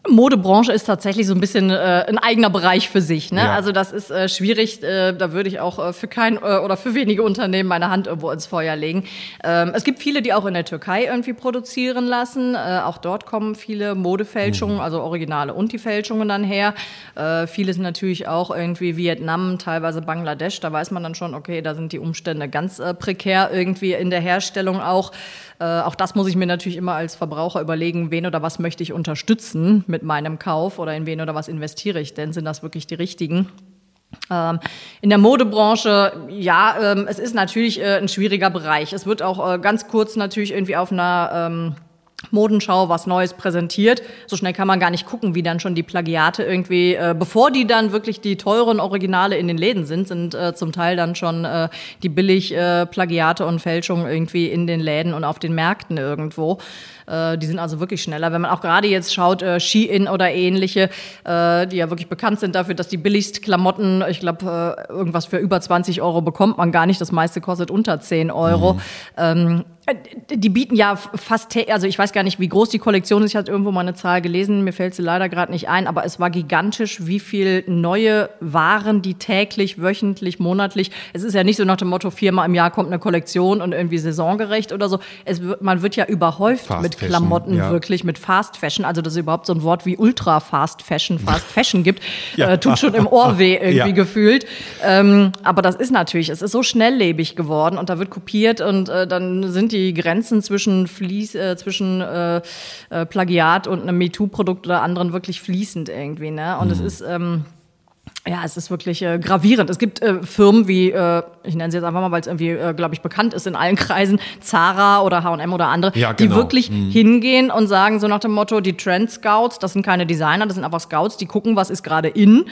Modebranche ist tatsächlich so ein bisschen äh, ein eigener Bereich für sich. Ne? Ja. Also das ist äh, schwierig. Äh, da würde ich auch äh, für kein äh, oder für wenige Unternehmen meine Hand irgendwo ins Feuer legen. Ähm, es gibt viele, die auch in der Türkei irgendwie produzieren lassen. Äh, auch dort kommen viele Modefälschungen, mhm. also Originale und die Fälschungen dann her. Äh, viele sind natürlich auch irgendwie Vietnam, teilweise Bangladesch. Da weiß man dann schon, okay, da sind die Umstände ganz äh, prekär irgendwie in der Herstellung auch. Äh, auch das muss ich mir natürlich immer als Verbraucher überlegen, wen oder was möchte ich unterstützen mit meinem Kauf oder in wen oder was investiere ich denn? Sind das wirklich die richtigen? Ähm, in der Modebranche, ja, ähm, es ist natürlich äh, ein schwieriger Bereich. Es wird auch äh, ganz kurz natürlich irgendwie auf einer ähm, Modenschau was Neues präsentiert. So schnell kann man gar nicht gucken, wie dann schon die Plagiate irgendwie, äh, bevor die dann wirklich die teuren Originale in den Läden sind, sind äh, zum Teil dann schon äh, die billig äh, Plagiate und Fälschungen irgendwie in den Läden und auf den Märkten irgendwo. Äh, die sind also wirklich schneller. Wenn man auch gerade jetzt schaut, äh, Shein oder ähnliche, äh, die ja wirklich bekannt sind dafür, dass die billigst Klamotten, ich glaube, äh, irgendwas für über 20 Euro bekommt man gar nicht. Das meiste kostet unter 10 Euro. Mhm. Ähm, äh, die bieten ja fast, also ich weiß gar nicht, wie groß die Kollektion ist. Ich hatte irgendwo mal eine Zahl gelesen, mir fällt sie leider gerade nicht ein, aber es war gigantisch, wie viel neue Waren die täglich, wöchentlich, monatlich. Es ist ja nicht so nach dem Motto, viermal im Jahr kommt eine Kollektion und irgendwie saisongerecht oder so. Es man wird ja überhäuft Fast mit Fashion, Klamotten, ja. wirklich mit Fast Fashion. Also, dass es überhaupt so ein Wort wie Ultra Fast Fashion, Fast Fashion gibt, ja. äh, tut schon im Ohr weh irgendwie ja. gefühlt. Ähm, aber das ist natürlich, es ist so schnelllebig geworden und da wird kopiert und äh, dann sind die Grenzen zwischen, Fließ, äh, zwischen äh, äh, Plagiat und einem MeToo-Produkt oder anderen wirklich fließend irgendwie. Ne? Und mhm. es ist. Ähm, ja, es ist wirklich äh, gravierend. Es gibt äh, Firmen wie, äh, ich nenne sie jetzt einfach mal, weil es irgendwie, äh, glaube ich, bekannt ist in allen Kreisen, Zara oder H&M oder andere, ja, genau. die wirklich mhm. hingehen und sagen so nach dem Motto, die Trend Scouts, das sind keine Designer, das sind einfach Scouts, die gucken, was ist gerade in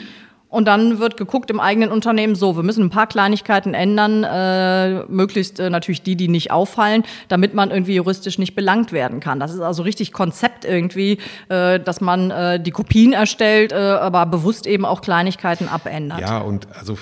und dann wird geguckt im eigenen Unternehmen, so, wir müssen ein paar Kleinigkeiten ändern, äh, möglichst äh, natürlich die, die nicht auffallen, damit man irgendwie juristisch nicht belangt werden kann. Das ist also richtig Konzept irgendwie, äh, dass man äh, die Kopien erstellt, äh, aber bewusst eben auch Kleinigkeiten abändert. Ja, und also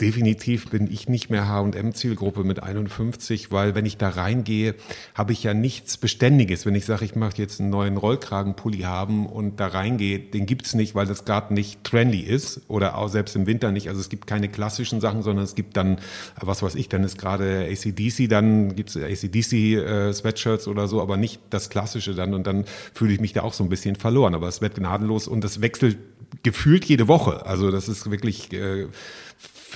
Definitiv bin ich nicht mehr H&M-Zielgruppe mit 51, weil wenn ich da reingehe, habe ich ja nichts Beständiges. Wenn ich sage, ich möchte jetzt einen neuen Rollkragenpulli haben und da reingehe, den gibt's nicht, weil das gerade nicht trendy ist oder auch selbst im Winter nicht. Also es gibt keine klassischen Sachen, sondern es gibt dann, was weiß ich, dann ist gerade ACDC, dann gibt's ACDC-Sweatshirts äh, oder so, aber nicht das Klassische dann und dann fühle ich mich da auch so ein bisschen verloren. Aber es wird gnadenlos und das wechselt gefühlt jede Woche. Also das ist wirklich... Äh,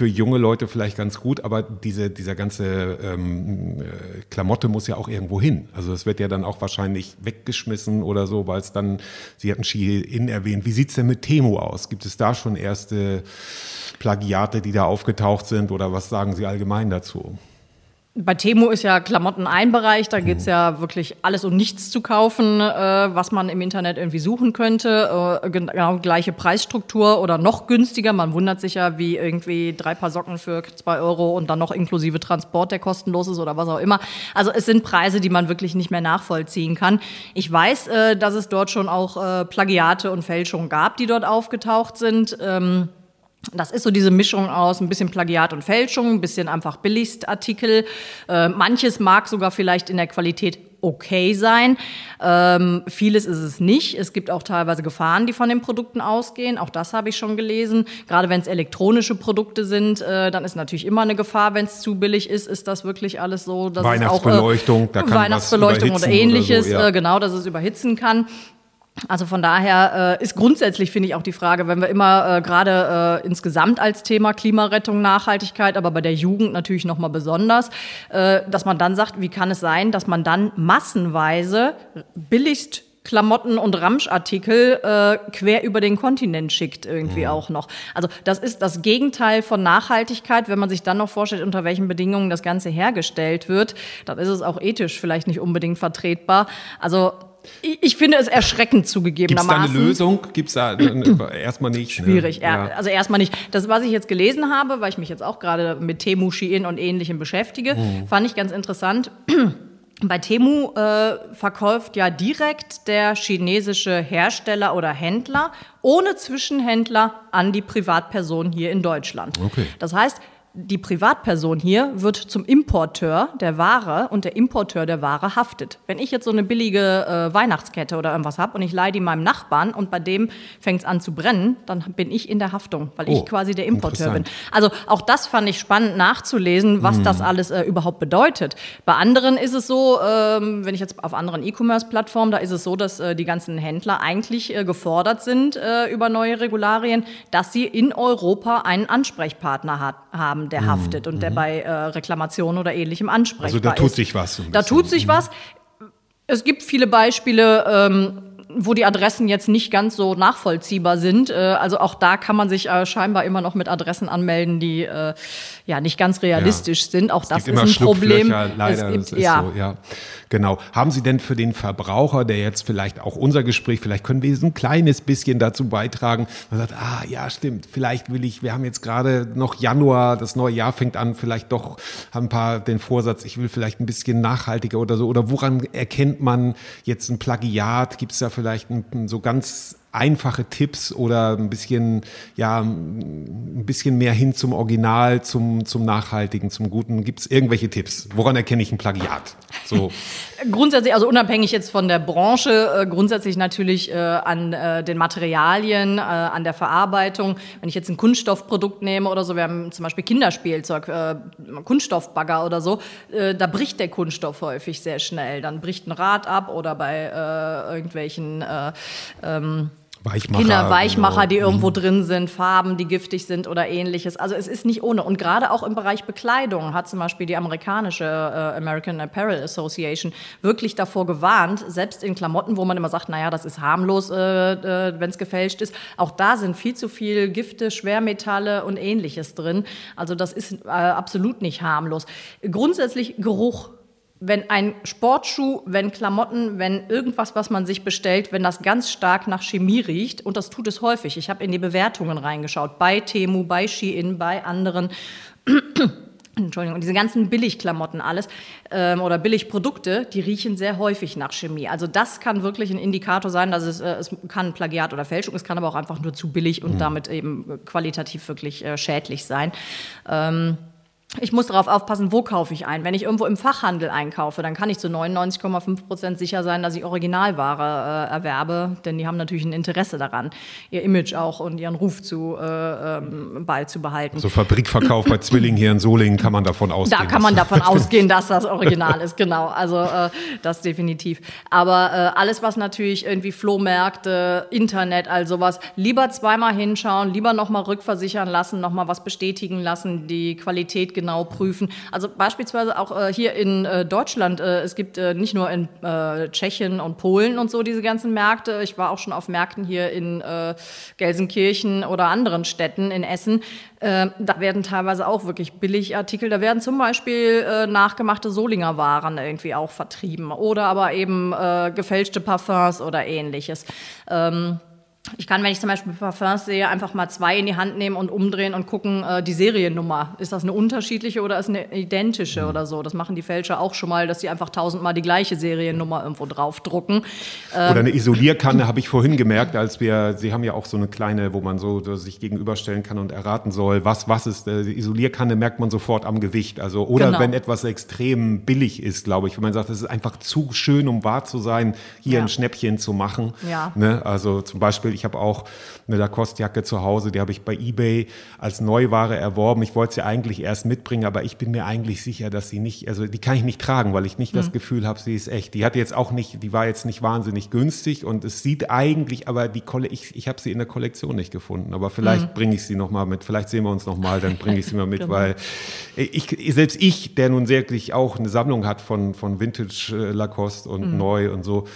für junge Leute vielleicht ganz gut, aber diese, dieser ganze ähm, äh, Klamotte muss ja auch irgendwo hin. Also es wird ja dann auch wahrscheinlich weggeschmissen oder so, weil es dann, Sie hatten Ski-In erwähnt. Wie sieht's denn mit Temo aus? Gibt es da schon erste Plagiate, die da aufgetaucht sind oder was sagen Sie allgemein dazu? Bei Temo ist ja Klamotten ein Bereich, da geht's ja wirklich alles und nichts zu kaufen, äh, was man im Internet irgendwie suchen könnte. Äh, genau gleiche Preisstruktur oder noch günstiger. Man wundert sich ja, wie irgendwie drei Paar Socken für zwei Euro und dann noch inklusive Transport, der kostenlos ist oder was auch immer. Also es sind Preise, die man wirklich nicht mehr nachvollziehen kann. Ich weiß, äh, dass es dort schon auch äh, Plagiate und Fälschungen gab, die dort aufgetaucht sind. Ähm, das ist so diese Mischung aus ein bisschen Plagiat und Fälschung, ein bisschen einfach Billigstartikel. Äh, manches mag sogar vielleicht in der Qualität okay sein. Ähm, vieles ist es nicht. Es gibt auch teilweise Gefahren, die von den Produkten ausgehen. Auch das habe ich schon gelesen. Gerade wenn es elektronische Produkte sind, äh, dann ist natürlich immer eine Gefahr, wenn es zu billig ist. Ist das wirklich alles so? Dass Weihnachtsbeleuchtung, es auch, äh, da kann Weihnachtsbeleuchtung oder ähnliches, oder so, ja. äh, genau, dass es überhitzen kann. Also von daher äh, ist grundsätzlich, finde ich, auch die Frage, wenn wir immer äh, gerade äh, insgesamt als Thema Klimarettung, Nachhaltigkeit, aber bei der Jugend natürlich nochmal besonders, äh, dass man dann sagt, wie kann es sein, dass man dann massenweise billigst Klamotten und Ramschartikel äh, quer über den Kontinent schickt irgendwie mhm. auch noch. Also das ist das Gegenteil von Nachhaltigkeit, wenn man sich dann noch vorstellt, unter welchen Bedingungen das Ganze hergestellt wird, dann ist es auch ethisch vielleicht nicht unbedingt vertretbar. Also ich finde es erschreckend zugegebenermaßen. Gibt es da eine Lösung? Gibt es da erstmal nicht? Ne? Schwierig, ne? ja. Also erstmal nicht. Das, was ich jetzt gelesen habe, weil ich mich jetzt auch gerade mit Temu, Shein und Ähnlichem beschäftige, mhm. fand ich ganz interessant. Bei Temu äh, verkauft ja direkt der chinesische Hersteller oder Händler ohne Zwischenhändler an die Privatperson hier in Deutschland. Okay. Das heißt, die Privatperson hier wird zum Importeur der Ware und der Importeur der Ware haftet. Wenn ich jetzt so eine billige äh, Weihnachtskette oder irgendwas habe und ich leihe die meinem Nachbarn und bei dem fängt es an zu brennen, dann bin ich in der Haftung, weil oh, ich quasi der Importeur bin. Also auch das fand ich spannend nachzulesen, was hm. das alles äh, überhaupt bedeutet. Bei anderen ist es so, ähm, wenn ich jetzt auf anderen E-Commerce-Plattformen, da ist es so, dass äh, die ganzen Händler eigentlich äh, gefordert sind äh, über neue Regularien, dass sie in Europa einen Ansprechpartner hat, haben haben, der mhm. haftet und der mhm. bei äh, Reklamationen oder ähnlichem ansprechbar ist. Also da tut sich was. So da tut sich mhm. was. Es gibt viele Beispiele, ähm, wo die Adressen jetzt nicht ganz so nachvollziehbar sind. Äh, also auch da kann man sich äh, scheinbar immer noch mit Adressen anmelden, die äh, ja nicht ganz realistisch ja. sind. Auch es das ist ein Problem. Leider, gibt, ja. So, ja. Genau. Haben Sie denn für den Verbraucher, der jetzt vielleicht auch unser Gespräch, vielleicht können wir ein kleines bisschen dazu beitragen, man sagt, ah ja, stimmt, vielleicht will ich, wir haben jetzt gerade noch Januar, das neue Jahr fängt an, vielleicht doch haben ein paar den Vorsatz, ich will vielleicht ein bisschen nachhaltiger oder so. Oder woran erkennt man jetzt ein Plagiat? Gibt es da vielleicht ein, so ganz einfache Tipps oder ein bisschen, ja, ein bisschen mehr hin zum Original, zum, zum Nachhaltigen, zum Guten? Gibt es irgendwelche Tipps? Woran erkenne ich ein Plagiat? So. grundsätzlich, also unabhängig jetzt von der Branche, äh, grundsätzlich natürlich äh, an äh, den Materialien, äh, an der Verarbeitung. Wenn ich jetzt ein Kunststoffprodukt nehme oder so, wir haben zum Beispiel Kinderspielzeug, äh, Kunststoffbagger oder so, äh, da bricht der Kunststoff häufig sehr schnell. Dann bricht ein Rad ab oder bei irgendwelchen ähm, Weichmacher, Kinderweichmacher, genau. die irgendwo mhm. drin sind, Farben, die giftig sind oder ähnliches. Also es ist nicht ohne. Und gerade auch im Bereich Bekleidung hat zum Beispiel die amerikanische äh, American Apparel Association wirklich davor gewarnt, selbst in Klamotten, wo man immer sagt, naja, das ist harmlos, äh, äh, wenn es gefälscht ist. Auch da sind viel zu viel Gifte, Schwermetalle und ähnliches drin. Also das ist äh, absolut nicht harmlos. Grundsätzlich Geruch wenn ein Sportschuh, wenn Klamotten, wenn irgendwas, was man sich bestellt, wenn das ganz stark nach Chemie riecht, und das tut es häufig. Ich habe in die Bewertungen reingeschaut, bei Temu, bei Shein, bei anderen. Entschuldigung, diese ganzen Billigklamotten alles ähm, oder Billigprodukte, die riechen sehr häufig nach Chemie. Also das kann wirklich ein Indikator sein, dass es, äh, es kann Plagiat oder Fälschung, es kann aber auch einfach nur zu billig und mhm. damit eben qualitativ wirklich äh, schädlich sein. Ähm, ich muss darauf aufpassen, wo kaufe ich ein. Wenn ich irgendwo im Fachhandel einkaufe, dann kann ich zu 99,5 Prozent sicher sein, dass ich Originalware äh, erwerbe, denn die haben natürlich ein Interesse daran, ihr Image auch und ihren Ruf zu, äh, ähm, beizubehalten. So also Fabrikverkauf bei Zwillingen hier in Solingen kann man davon ausgehen. Da kann man davon ausgehen, dass das Original ist, genau. Also äh, das definitiv. Aber äh, alles, was natürlich irgendwie Flohmärkte, Internet, all sowas, lieber zweimal hinschauen, lieber nochmal rückversichern lassen, nochmal was bestätigen lassen, die Qualität genau prüfen. Also beispielsweise auch äh, hier in äh, Deutschland, äh, es gibt äh, nicht nur in äh, Tschechien und Polen und so diese ganzen Märkte. Ich war auch schon auf Märkten hier in äh, Gelsenkirchen oder anderen Städten in Essen. da werden teilweise auch wirklich Billigartikel, da werden zum Beispiel nachgemachte Solinger Waren irgendwie auch vertrieben oder aber eben gefälschte Parfums oder ähnliches. Ähm, ich kann, wenn ich zum Beispiel Parfums sehe, einfach mal zwei in die Hand nehmen und umdrehen und gucken, äh, die Seriennummer. Ist das eine unterschiedliche oder ist eine identische oder so? Das machen die Fälscher auch schon mal, dass sie einfach tausendmal die gleiche Seriennummer irgendwo draufdrucken. Ähm, oder eine Isolierkanne habe ich vorhin gemerkt, als wir, Sie haben ja auch so eine kleine, wo man so sich gegenüberstellen kann und erraten soll, was was ist. Äh, die Isolierkanne merkt man sofort am Gewicht. Also oder genau. wenn etwas extrem billig ist, glaube ich, wenn man sagt, es ist einfach zu schön, um wahr zu sein, hier ja. ein Schnäppchen zu machen. Ja. Ne? Also zum Beispiel ich habe auch eine Lacoste-Jacke zu Hause, die habe ich bei eBay als Neuware erworben. Ich wollte sie eigentlich erst mitbringen, aber ich bin mir eigentlich sicher, dass sie nicht, also die kann ich nicht tragen, weil ich nicht mhm. das Gefühl habe, sie ist echt. Die hat jetzt auch nicht, die war jetzt nicht wahnsinnig günstig und es sieht eigentlich, aber die Kolle, ich, ich habe sie in der Kollektion nicht gefunden. Aber vielleicht mhm. bringe ich sie nochmal mit. Vielleicht sehen wir uns nochmal, dann bringe ich sie mal mit, genau. weil ich, selbst ich, der nun wirklich auch eine Sammlung hat von, von Vintage äh, Lacoste und mhm. neu und so,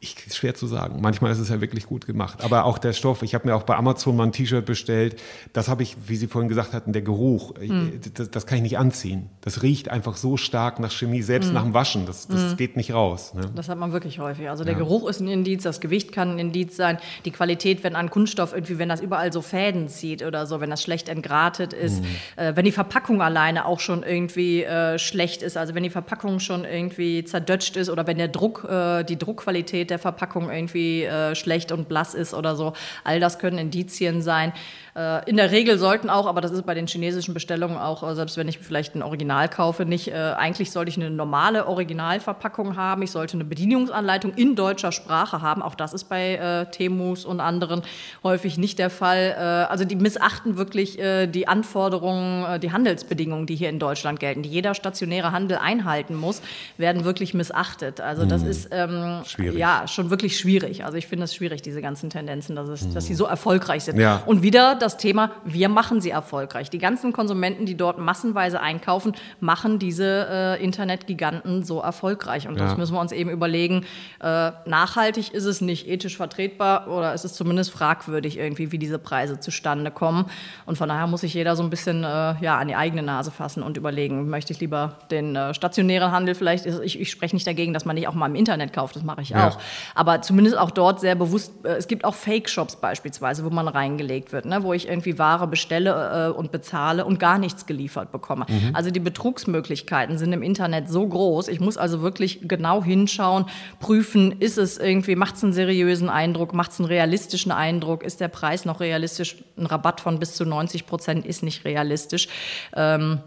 Ich, schwer zu sagen. Manchmal ist es ja wirklich gut gemacht. Aber auch der Stoff, ich habe mir auch bei Amazon mal ein T-Shirt bestellt. Das habe ich, wie Sie vorhin gesagt hatten, der Geruch, hm. das, das, kann ich nicht anziehen. Das riecht einfach so stark nach Chemie, selbst hm. nach dem Waschen. Das, das hm. geht nicht raus. Ne? Das hat man wirklich häufig. Also der ja. Geruch ist ein Indiz, das Gewicht kann ein Indiz sein. Die Qualität, wenn an Kunststoff irgendwie, wenn das überall so Fäden zieht oder so, wenn das schlecht entgratet ist, hm. äh, wenn die Verpackung alleine auch schon irgendwie äh, schlecht ist, also wenn die Verpackung schon irgendwie zerdötscht ist oder wenn der Druck, äh, die Druckqualität der Verpackung irgendwie äh, schlecht und blass ist oder so. All das können Indizien sein. Äh, in der Regel sollten auch, aber das ist bei den chinesischen Bestellungen auch, äh, selbst wenn ich vielleicht ein Original kaufe, nicht, äh, eigentlich sollte ich eine normale Originalverpackung haben. Ich sollte eine Bedienungsanleitung in deutscher Sprache haben. Auch das ist bei äh, Temus und anderen häufig nicht der Fall. Also die missachten wirklich die Anforderungen, die Handelsbedingungen, die hier in Deutschland gelten, die jeder stationäre Handel einhalten muss, werden wirklich missachtet. Also das hm. ist ähm, ja schon wirklich schwierig. Also ich finde es schwierig, diese ganzen Tendenzen, dass, es, hm. dass sie so erfolgreich sind. Ja. Und wieder das das Thema, wir machen sie erfolgreich. Die ganzen Konsumenten, die dort massenweise einkaufen, machen diese äh, Internetgiganten so erfolgreich. Und ja. das müssen wir uns eben überlegen. Äh, nachhaltig ist es nicht ethisch vertretbar oder ist es zumindest fragwürdig irgendwie, wie diese Preise zustande kommen. Und von daher muss sich jeder so ein bisschen äh, ja, an die eigene Nase fassen und überlegen, möchte ich lieber den äh, stationären Handel vielleicht, ich, ich spreche nicht dagegen, dass man nicht auch mal im Internet kauft, das mache ich ja. auch. Aber zumindest auch dort sehr bewusst, äh, es gibt auch Fake-Shops beispielsweise, wo man reingelegt wird, ne, wo ich irgendwie Ware bestelle äh, und bezahle und gar nichts geliefert bekomme. Mhm. Also die Betrugsmöglichkeiten sind im Internet so groß. Ich muss also wirklich genau hinschauen, prüfen, ist es irgendwie, macht es einen seriösen Eindruck, macht es einen realistischen Eindruck, ist der Preis noch realistisch? Ein Rabatt von bis zu 90 Prozent ist nicht realistisch. Ähm,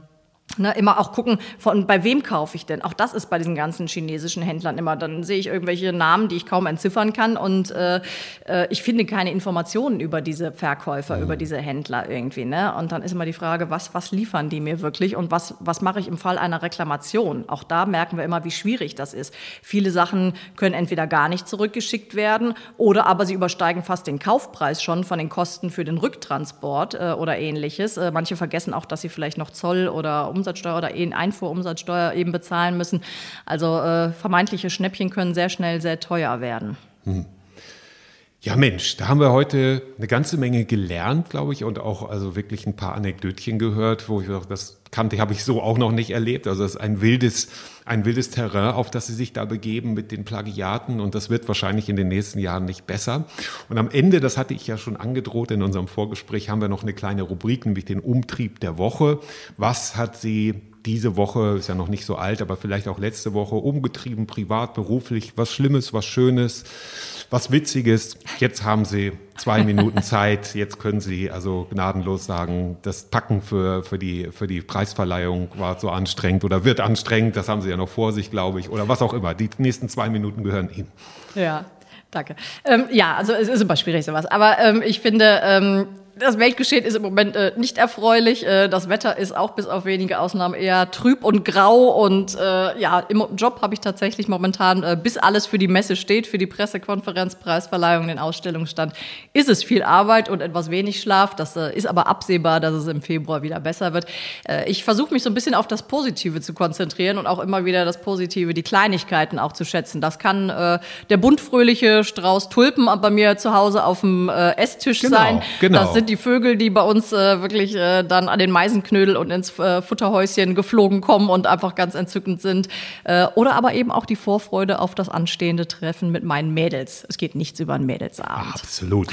Ne, immer auch gucken, von bei wem kaufe ich denn? Auch das ist bei diesen ganzen chinesischen Händlern immer. Dann sehe ich irgendwelche Namen, die ich kaum entziffern kann und äh, äh, ich finde keine Informationen über diese Verkäufer, mhm. über diese Händler irgendwie. Ne? Und dann ist immer die Frage, was, was liefern die mir wirklich und was, was mache ich im Fall einer Reklamation? Auch da merken wir immer, wie schwierig das ist. Viele Sachen können entweder gar nicht zurückgeschickt werden oder aber sie übersteigen fast den Kaufpreis schon von den Kosten für den Rücktransport äh, oder ähnliches. Äh, manche vergessen auch, dass sie vielleicht noch Zoll oder um Umsatzsteuer oder Einfuhrumsatzsteuer eben bezahlen müssen. Also äh, vermeintliche Schnäppchen können sehr schnell sehr teuer werden. Hm. Ja, Mensch, da haben wir heute eine ganze Menge gelernt, glaube ich, und auch also wirklich ein paar Anekdötchen gehört, wo ich dachte, das kannte, habe ich so auch noch nicht erlebt. Also es ist ein wildes, ein wildes Terrain, auf das sie sich da begeben mit den Plagiaten und das wird wahrscheinlich in den nächsten Jahren nicht besser. Und am Ende, das hatte ich ja schon angedroht in unserem Vorgespräch, haben wir noch eine kleine Rubrik, nämlich den Umtrieb der Woche. Was hat sie diese Woche, ist ja noch nicht so alt, aber vielleicht auch letzte Woche umgetrieben, privat, beruflich, was Schlimmes, was Schönes? was Witziges. Jetzt haben Sie zwei Minuten Zeit. Jetzt können Sie also gnadenlos sagen, das Packen für, für, die, für die Preisverleihung war so anstrengend oder wird anstrengend. Das haben Sie ja noch vor sich, glaube ich, oder was auch immer. Die nächsten zwei Minuten gehören Ihnen. Ja. Danke. Ähm, ja, also es ist immer schwierig sowas. Aber ähm, ich finde, ähm, das Weltgeschehen ist im Moment äh, nicht erfreulich. Äh, das Wetter ist auch bis auf wenige Ausnahmen eher trüb und grau. Und äh, ja, im Job habe ich tatsächlich momentan, äh, bis alles für die Messe steht, für die Pressekonferenz, Preisverleihung, den Ausstellungsstand, ist es viel Arbeit und etwas wenig Schlaf. Das äh, ist aber absehbar, dass es im Februar wieder besser wird. Äh, ich versuche mich so ein bisschen auf das Positive zu konzentrieren und auch immer wieder das Positive, die Kleinigkeiten auch zu schätzen. Das kann der buntfröhliche Strauß Tulpen bei mir zu Hause auf dem Esstisch genau, sein. Genau. Das sind die Vögel, die bei uns äh, wirklich äh, dann an den Meisenknödel und ins äh, Futterhäuschen geflogen kommen und einfach ganz entzückend sind. Äh, oder aber eben auch die Vorfreude auf das anstehende Treffen mit meinen Mädels. Es geht nichts über einen Mädelsabend. Absolut.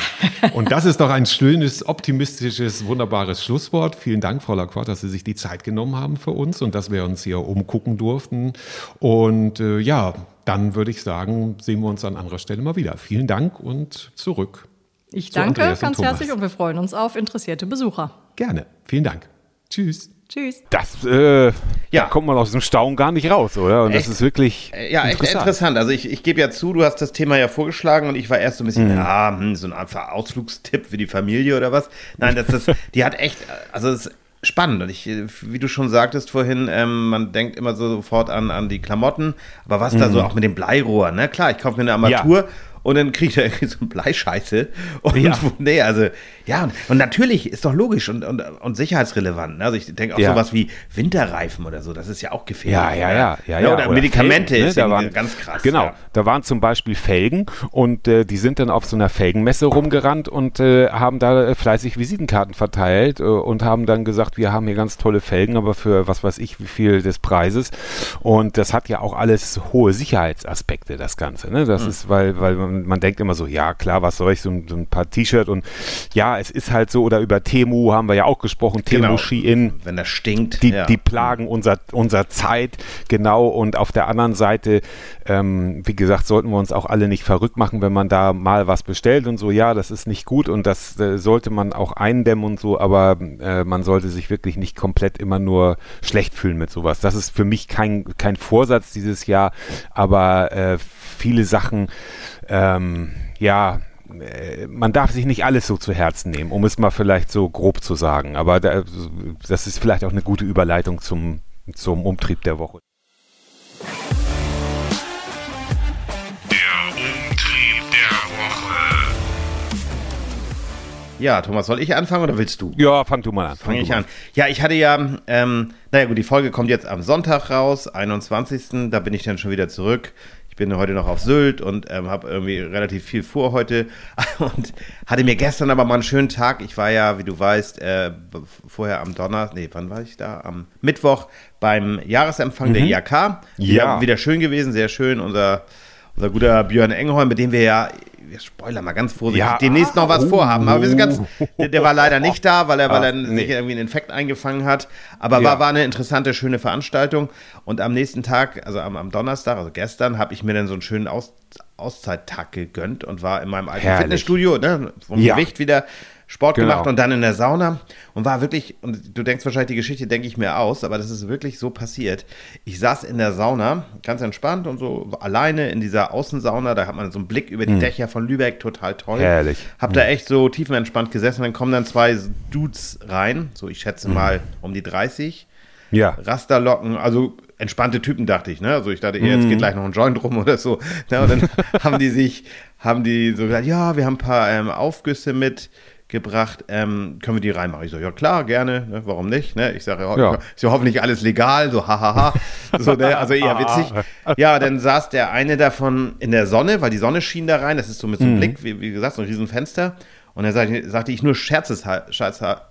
Und das ist doch ein schönes, optimistisches, wunderbares Schlusswort. Vielen Dank, Frau Lacroix, dass Sie sich die Zeit genommen haben für uns und dass wir uns hier umgucken durften. Und äh, ja, dann würde ich sagen, sehen wir uns an anderer Stelle mal wieder. Vielen Dank und zurück. Ich danke ganz herzlich und wir freuen uns auf interessierte Besucher. Gerne. Vielen Dank. Tschüss. Tschüss. Das äh, ja. Da kommt man aus dem Staunen gar nicht raus, oder? Und echt, das ist wirklich äh, ja, interessant. echt interessant. Also ich, ich gebe ja zu, du hast das Thema ja vorgeschlagen und ich war erst so ein bisschen, mhm. ja, hm, so ein einfach Ausflugstipp für die Familie oder was. Nein, das ist, die hat echt, also es ist spannend. Und ich, wie du schon sagtest vorhin, ähm, man denkt immer so sofort an, an die Klamotten, aber was mhm. da so auch mit dem Bleirohr, ne? Klar, ich kaufe mir eine Armatur. Ja und dann kriegt er irgendwie so ein Bleischeiße. Und ja. nee, also, ja, und, und, natürlich ist doch logisch und, und, und sicherheitsrelevant. Ne? Also ich denke auch ja. sowas wie Winterreifen oder so, das ist ja auch gefährlich. Ja, ja, ja. ja, ja. Oder, oder, Medikamente Felgen, ne? ist da waren, ganz krass. Genau, da waren zum Beispiel Felgen und äh, die sind dann auf so einer Felgenmesse rumgerannt und äh, haben da fleißig Visitenkarten verteilt äh, und haben dann gesagt, wir haben hier ganz tolle Felgen, aber für was weiß ich, wie viel des Preises. Und das hat ja auch alles hohe Sicherheitsaspekte, das Ganze. Ne? Das mhm. ist, weil, weil man, man, denkt immer so, ja klar, was soll ich, so, so ein paar T-Shirt und ja, es ist halt so, oder über Temu haben wir ja auch gesprochen, Temu, genau. Shein. Wenn das stinkt. Die, ja. die plagen unser, unser Zeit, genau. Und auf der anderen Seite, ähm, wie gesagt, sollten wir uns auch alle nicht verrückt machen, wenn man da mal was bestellt und so, ja, das ist nicht gut und das äh, sollte man auch eindämmen und so, aber äh, man sollte sich wirklich nicht komplett immer nur schlecht fühlen mit sowas. Das ist für mich kein, kein Vorsatz dieses Jahr, aber äh, viele Sachen, ähm, ja, äh, man darf sich nicht alles so zu Herzen nehmen, um es mal vielleicht so grob zu sagen. Aber da, das ist vielleicht auch eine gute Überleitung zum, zum Umtrieb der Woche. Ja, Thomas, soll ich anfangen oder willst du? Ja, fang du mal an. Fange ich an. Ja, ich hatte ja, ähm, naja gut, die Folge kommt jetzt am Sonntag raus, 21. Da bin ich dann schon wieder zurück. Ich bin heute noch auf Sylt und ähm, habe irgendwie relativ viel vor heute und hatte mir gestern aber mal einen schönen Tag. Ich war ja, wie du weißt, äh, vorher am Donnerstag, nee, wann war ich da? Am Mittwoch beim Jahresempfang mhm. der IAK. Ja. Wieder schön gewesen, sehr schön. Unser unser guter Björn Engholm, mit dem wir ja wir spoilern mal ganz vorsichtig, ja. demnächst noch was vorhaben. Aber wir sind ganz, der, der war leider nicht da, weil er, weil er nee. sich irgendwie einen Infekt eingefangen hat. Aber ja. war, war eine interessante, schöne Veranstaltung. Und am nächsten Tag, also am, am Donnerstag, also gestern, habe ich mir dann so einen schönen Aus, Auszeittag gegönnt und war in meinem alten Herrlich. Fitnessstudio, ne, vom ja. Gewicht wieder Sport genau. gemacht und dann in der Sauna und war wirklich, und du denkst wahrscheinlich, die Geschichte denke ich mir aus, aber das ist wirklich so passiert. Ich saß in der Sauna, ganz entspannt und so alleine in dieser Außensauna, da hat man so einen Blick über die mhm. Dächer von Lübeck, total toll. Herrlich. Hab mhm. da echt so tiefenentspannt gesessen, dann kommen dann zwei Dudes rein, so ich schätze mhm. mal um die 30. Ja. Rasterlocken, also entspannte Typen, dachte ich, ne? Also ich dachte, jetzt geht mhm. gleich noch ein Joint rum oder so. Ja, und dann haben die sich, haben die so gesagt, ja, wir haben ein paar ähm, Aufgüsse mit gebracht, ähm, können wir die reinmachen? Ich so, ja klar, gerne, ne, warum nicht? Ne? Ich sage, ja, ist ja hoffentlich alles legal, so hahaha. so, ne? Also eher witzig. Ja, dann saß der eine davon in der Sonne, weil die Sonne schien da rein, das ist so mit so einem mhm. Blick, wie, wie, gesagt, so ein Riesenfenster. Und dann sagte, sagte ich nur scherzeshalber,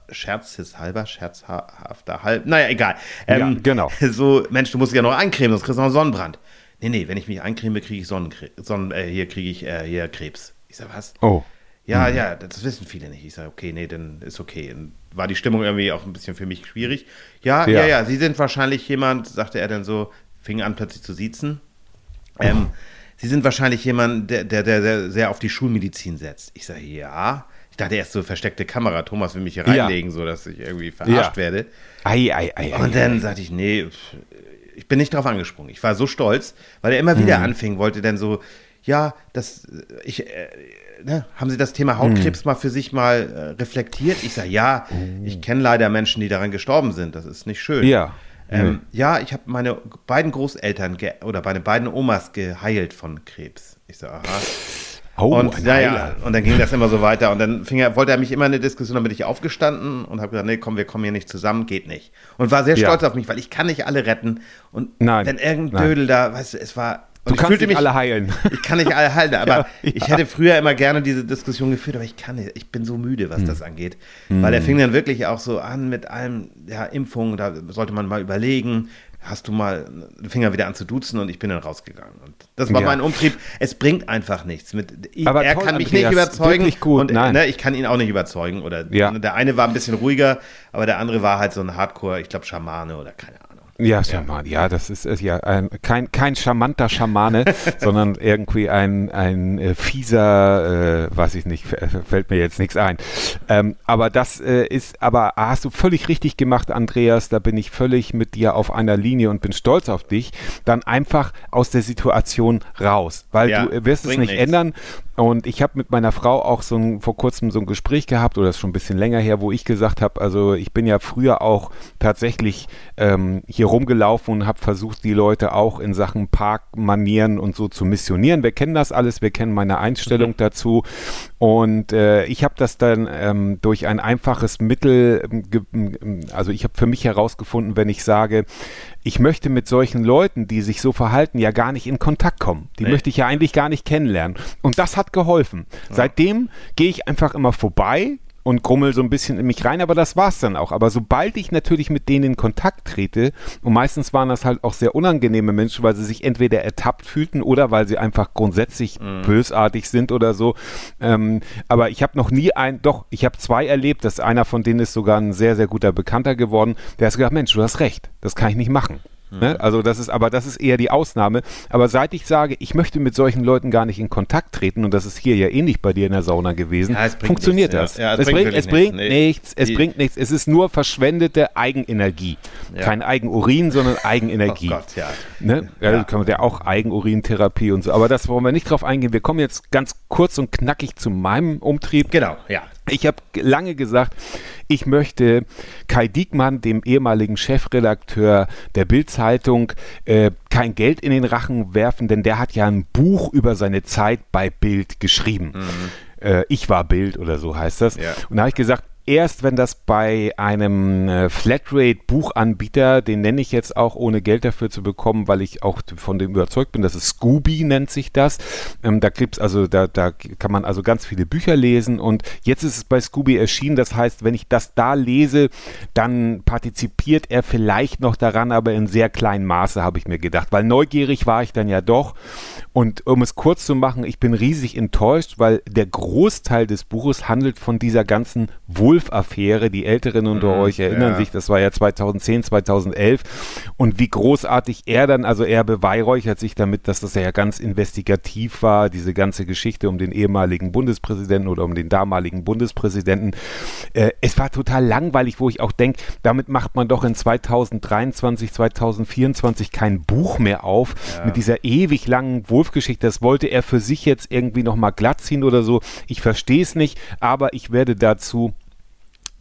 scherzeshalber, scherzhafter halb, naja, egal. Ähm, ja, genau. So, Mensch, du musst ja noch eincremen, sonst kriegst du noch einen Sonnenbrand. Nee, nee, wenn ich mich eincreme, kriege ich Sonnenkrebs, Sonnen, äh, hier kriege ich äh, hier Krebs. Ich sag, was? Oh. Ja, mhm. ja, das wissen viele nicht. Ich sage, okay, nee, dann ist okay. Und war die Stimmung irgendwie auch ein bisschen für mich schwierig. Ja, ja, ja, ja, Sie sind wahrscheinlich jemand, sagte er dann so, fing an plötzlich zu siezen. Ähm, Sie sind wahrscheinlich jemand, der, der, der, sehr auf die Schulmedizin setzt. Ich sage, ja. Ich dachte erst so versteckte Kamera, Thomas will mich hier reinlegen, ja. so dass ich irgendwie verarscht ja. werde. Ei, ei, ei, Und dann sagte ich, nee, ich bin nicht drauf angesprungen. Ich war so stolz, weil er immer wieder mhm. anfing, wollte dann so, ja, das, ich, äh, ne, haben Sie das Thema Hautkrebs hm. mal für sich mal äh, reflektiert? Ich sage, ja, oh. ich kenne leider Menschen, die daran gestorben sind. Das ist nicht schön. Ja. Ähm, hm. Ja, ich habe meine beiden Großeltern oder meine beiden Omas geheilt von Krebs. Ich sage, aha. Oh, und, naja, und dann ging das immer so weiter. Und dann er, wollte er mich immer in eine Diskussion, dann bin ich aufgestanden und habe gesagt, nee, komm, wir kommen hier nicht zusammen, geht nicht. Und war sehr stolz ja. auf mich, weil ich kann nicht alle retten. Und nein, wenn irgendein Dödel da, weißt du, es war Du kannst nicht mich, alle heilen. Ich kann nicht alle heilen, aber ja, ja. ich hätte früher immer gerne diese Diskussion geführt, aber ich kann nicht. Ich bin so müde, was hm. das angeht. Hm. Weil er fing dann wirklich auch so an mit allem, ja, Impfungen, da sollte man mal überlegen, hast du mal den Finger wieder an zu duzen und ich bin dann rausgegangen. Und das war ja. mein Umtrieb. Es bringt einfach nichts. Mit, ich, er toll, kann mich Andreas, nicht überzeugen gut, und ne, ich kann ihn auch nicht überzeugen. Oder ja. der eine war ein bisschen ruhiger, aber der andere war halt so ein Hardcore, ich glaube Schamane oder keine. Ja, Schaman, ja, ja das ist, ist ja ein, kein, kein charmanter Schamane, sondern irgendwie ein, ein äh, fieser, äh, weiß ich nicht, fällt mir jetzt nichts ein. Ähm, aber das äh, ist, aber hast du völlig richtig gemacht, Andreas, da bin ich völlig mit dir auf einer Linie und bin stolz auf dich, dann einfach aus der Situation raus, weil ja, du wirst es nicht nichts. ändern. Und ich habe mit meiner Frau auch so ein, vor kurzem so ein Gespräch gehabt, oder das ist schon ein bisschen länger her, wo ich gesagt habe, also ich bin ja früher auch tatsächlich ähm, hier rumgelaufen und habe versucht, die Leute auch in Sachen Parkmanieren und so zu missionieren. Wir kennen das alles, wir kennen meine Einstellung mhm. dazu. Und äh, ich habe das dann ähm, durch ein einfaches Mittel, ähm, also ich habe für mich herausgefunden, wenn ich sage, ich möchte mit solchen Leuten, die sich so verhalten, ja gar nicht in Kontakt kommen. Die nee. möchte ich ja eigentlich gar nicht kennenlernen. Und das hat geholfen. Ja. Seitdem gehe ich einfach immer vorbei, und grummel so ein bisschen in mich rein, aber das war's dann auch. Aber sobald ich natürlich mit denen in Kontakt trete, und meistens waren das halt auch sehr unangenehme Menschen, weil sie sich entweder ertappt fühlten oder weil sie einfach grundsätzlich mhm. bösartig sind oder so. Ähm, aber ich habe noch nie ein, doch, ich habe zwei erlebt, dass einer von denen ist sogar ein sehr, sehr guter Bekannter geworden, der hat gesagt, Mensch, du hast recht, das kann ich nicht machen. Ne? Also das ist, aber das ist eher die Ausnahme. Aber seit ich sage, ich möchte mit solchen Leuten gar nicht in Kontakt treten, und das ist hier ja ähnlich bei dir in der Sauna gewesen, ja, funktioniert nichts, das. Ja. Ja, es, es, bringt, es bringt nichts. nichts. Es die bringt nichts. Es ist nur verschwendete Eigenenergie. Kein Eigenurin, sondern Eigenenergie. Oh Gott, ja. Ne? Ja, kann man ja auch Eigenurintherapie und so. Aber das wollen wir nicht drauf eingehen. Wir kommen jetzt ganz kurz und knackig zu meinem Umtrieb. Genau, ja. Ich habe lange gesagt, ich möchte Kai Diekmann, dem ehemaligen Chefredakteur der Bild-Zeitung, äh, kein Geld in den Rachen werfen, denn der hat ja ein Buch über seine Zeit bei Bild geschrieben. Mhm. Äh, ich war Bild oder so heißt das. Ja. Und da habe ich gesagt, erst, wenn das bei einem äh, Flatrate-Buchanbieter, den nenne ich jetzt auch, ohne Geld dafür zu bekommen, weil ich auch von dem überzeugt bin, das ist Scooby, nennt sich das. Ähm, da gibt's also, da, da kann man also ganz viele Bücher lesen und jetzt ist es bei Scooby erschienen. Das heißt, wenn ich das da lese, dann partizipiert er vielleicht noch daran, aber in sehr kleinem Maße, habe ich mir gedacht, weil neugierig war ich dann ja doch. Und um es kurz zu machen, ich bin riesig enttäuscht, weil der Großteil des Buches handelt von dieser ganzen Wulf-Affäre. Die Älteren unter mhm, euch erinnern ja. sich, das war ja 2010, 2011. Und wie großartig er dann, also er beweihräuchert sich damit, dass das ja ganz investigativ war, diese ganze Geschichte um den ehemaligen Bundespräsidenten oder um den damaligen Bundespräsidenten. Äh, es war total langweilig, wo ich auch denke, damit macht man doch in 2023, 2024 kein Buch mehr auf ja. mit dieser ewig langen Wolf-Geschichte, das wollte er für sich jetzt irgendwie nochmal glatt ziehen oder so. Ich verstehe es nicht, aber ich werde dazu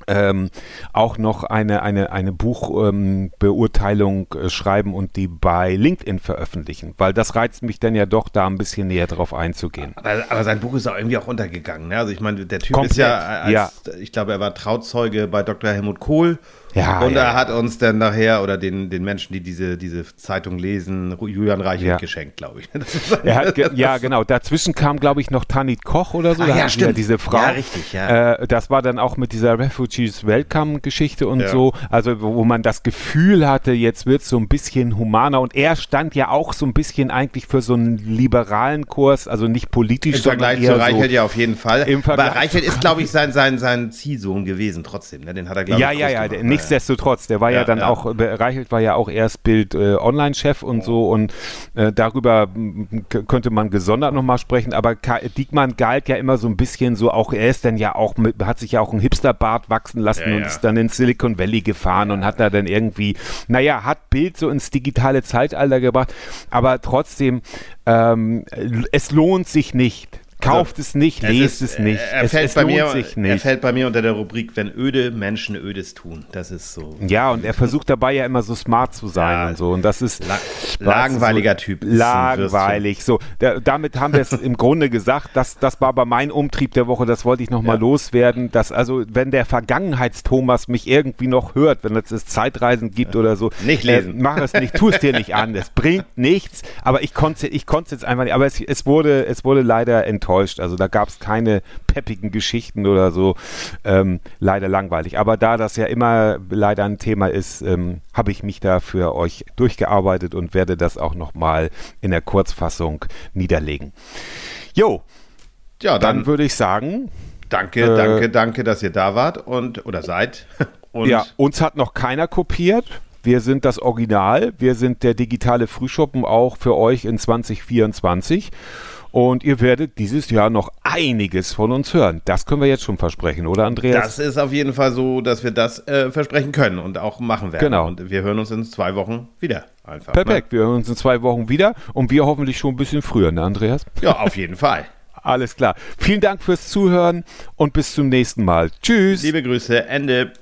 ähm, auch noch eine, eine, eine Buchbeurteilung ähm, äh, schreiben und die bei LinkedIn veröffentlichen, weil das reizt mich dann ja doch, da ein bisschen näher drauf einzugehen. Aber, aber sein Buch ist auch irgendwie auch untergegangen. Ne? Also ich meine, der Typ Komplett, ist ja, als, ja, ich glaube, er war Trauzeuge bei Dr. Helmut Kohl ja, und ja. er hat uns dann nachher oder den, den Menschen, die diese, diese Zeitung lesen, Julian Reichelt ja. geschenkt, glaube ich. Ge ja, genau. Dazwischen kam, glaube ich, noch Tanit Koch oder so. Ah, ja, stimmt. diese Frau. Ja, richtig, ja. Äh, das war dann auch mit dieser Refugees Welcome-Geschichte und so. Also, wo man das Gefühl hatte, jetzt wird es so ein bisschen humaner. Und er stand ja auch so ein bisschen eigentlich für so einen liberalen Kurs, also nicht politisch, Im Vergleich zu Reichelt so ja auf jeden Fall. Im Aber Reichelt ist, glaube ich, sein, sein, sein Ziehsohn gewesen trotzdem. Ne? Den hat er, glaube ich, Ja, ja, ja. Nicht nichtsdestotrotz, der war ja, ja dann ja. auch, Reichelt war ja auch erst Bild äh, Online-Chef und so und äh, darüber könnte man gesondert nochmal sprechen, aber Ka Diekmann galt ja immer so ein bisschen so, auch er ist dann ja auch, mit, hat sich ja auch ein Hipsterbart wachsen lassen ja, und ist dann ins Silicon Valley gefahren und hat da dann irgendwie, naja, hat Bild so ins digitale Zeitalter gebracht, aber trotzdem, ähm, es lohnt sich nicht Kauft also, es nicht, lest es, ist, es nicht. Er, es, fällt es bei mir, sich nicht. Er fällt bei mir unter der Rubrik, wenn öde Menschen Ödes tun. Das ist so. Ja, und er versucht dabei ja immer so smart zu sein ja, und so. Und das ist. La langweiliger so, Typ. Langweilig. So, da, damit haben wir es im Grunde gesagt. Das, das war aber mein Umtrieb der Woche. Das wollte ich nochmal ja. loswerden. Dass also, wenn der Vergangenheitstomas mich irgendwie noch hört, wenn es Zeitreisen gibt ja. oder so. Nicht lesen. Äh, mach es nicht. Tu es dir nicht an. Es bringt nichts. Aber ich konnte ich es jetzt einfach nicht. Aber es, es, wurde, es wurde leider enttäuscht enttäuscht. Also da gab es keine peppigen Geschichten oder so. Ähm, leider langweilig. Aber da das ja immer leider ein Thema ist, ähm, habe ich mich da für euch durchgearbeitet und werde das auch nochmal in der Kurzfassung niederlegen. Jo, ja, dann, dann würde ich sagen. Danke, äh, danke, danke, dass ihr da wart und oder seid. Und ja, uns hat noch keiner kopiert. Wir sind das Original. Wir sind der digitale Frühschoppen auch für euch in 2024. Und ihr werdet dieses Jahr noch einiges von uns hören. Das können wir jetzt schon versprechen, oder Andreas? Das ist auf jeden Fall so, dass wir das äh, versprechen können und auch machen werden. Genau. Und wir hören uns in zwei Wochen wieder. Einfach, Perfekt, ne? wir hören uns in zwei Wochen wieder und wir hoffentlich schon ein bisschen früher, ne Andreas? Ja, auf jeden Fall. Alles klar. Vielen Dank fürs Zuhören und bis zum nächsten Mal. Tschüss. Liebe Grüße, Ende.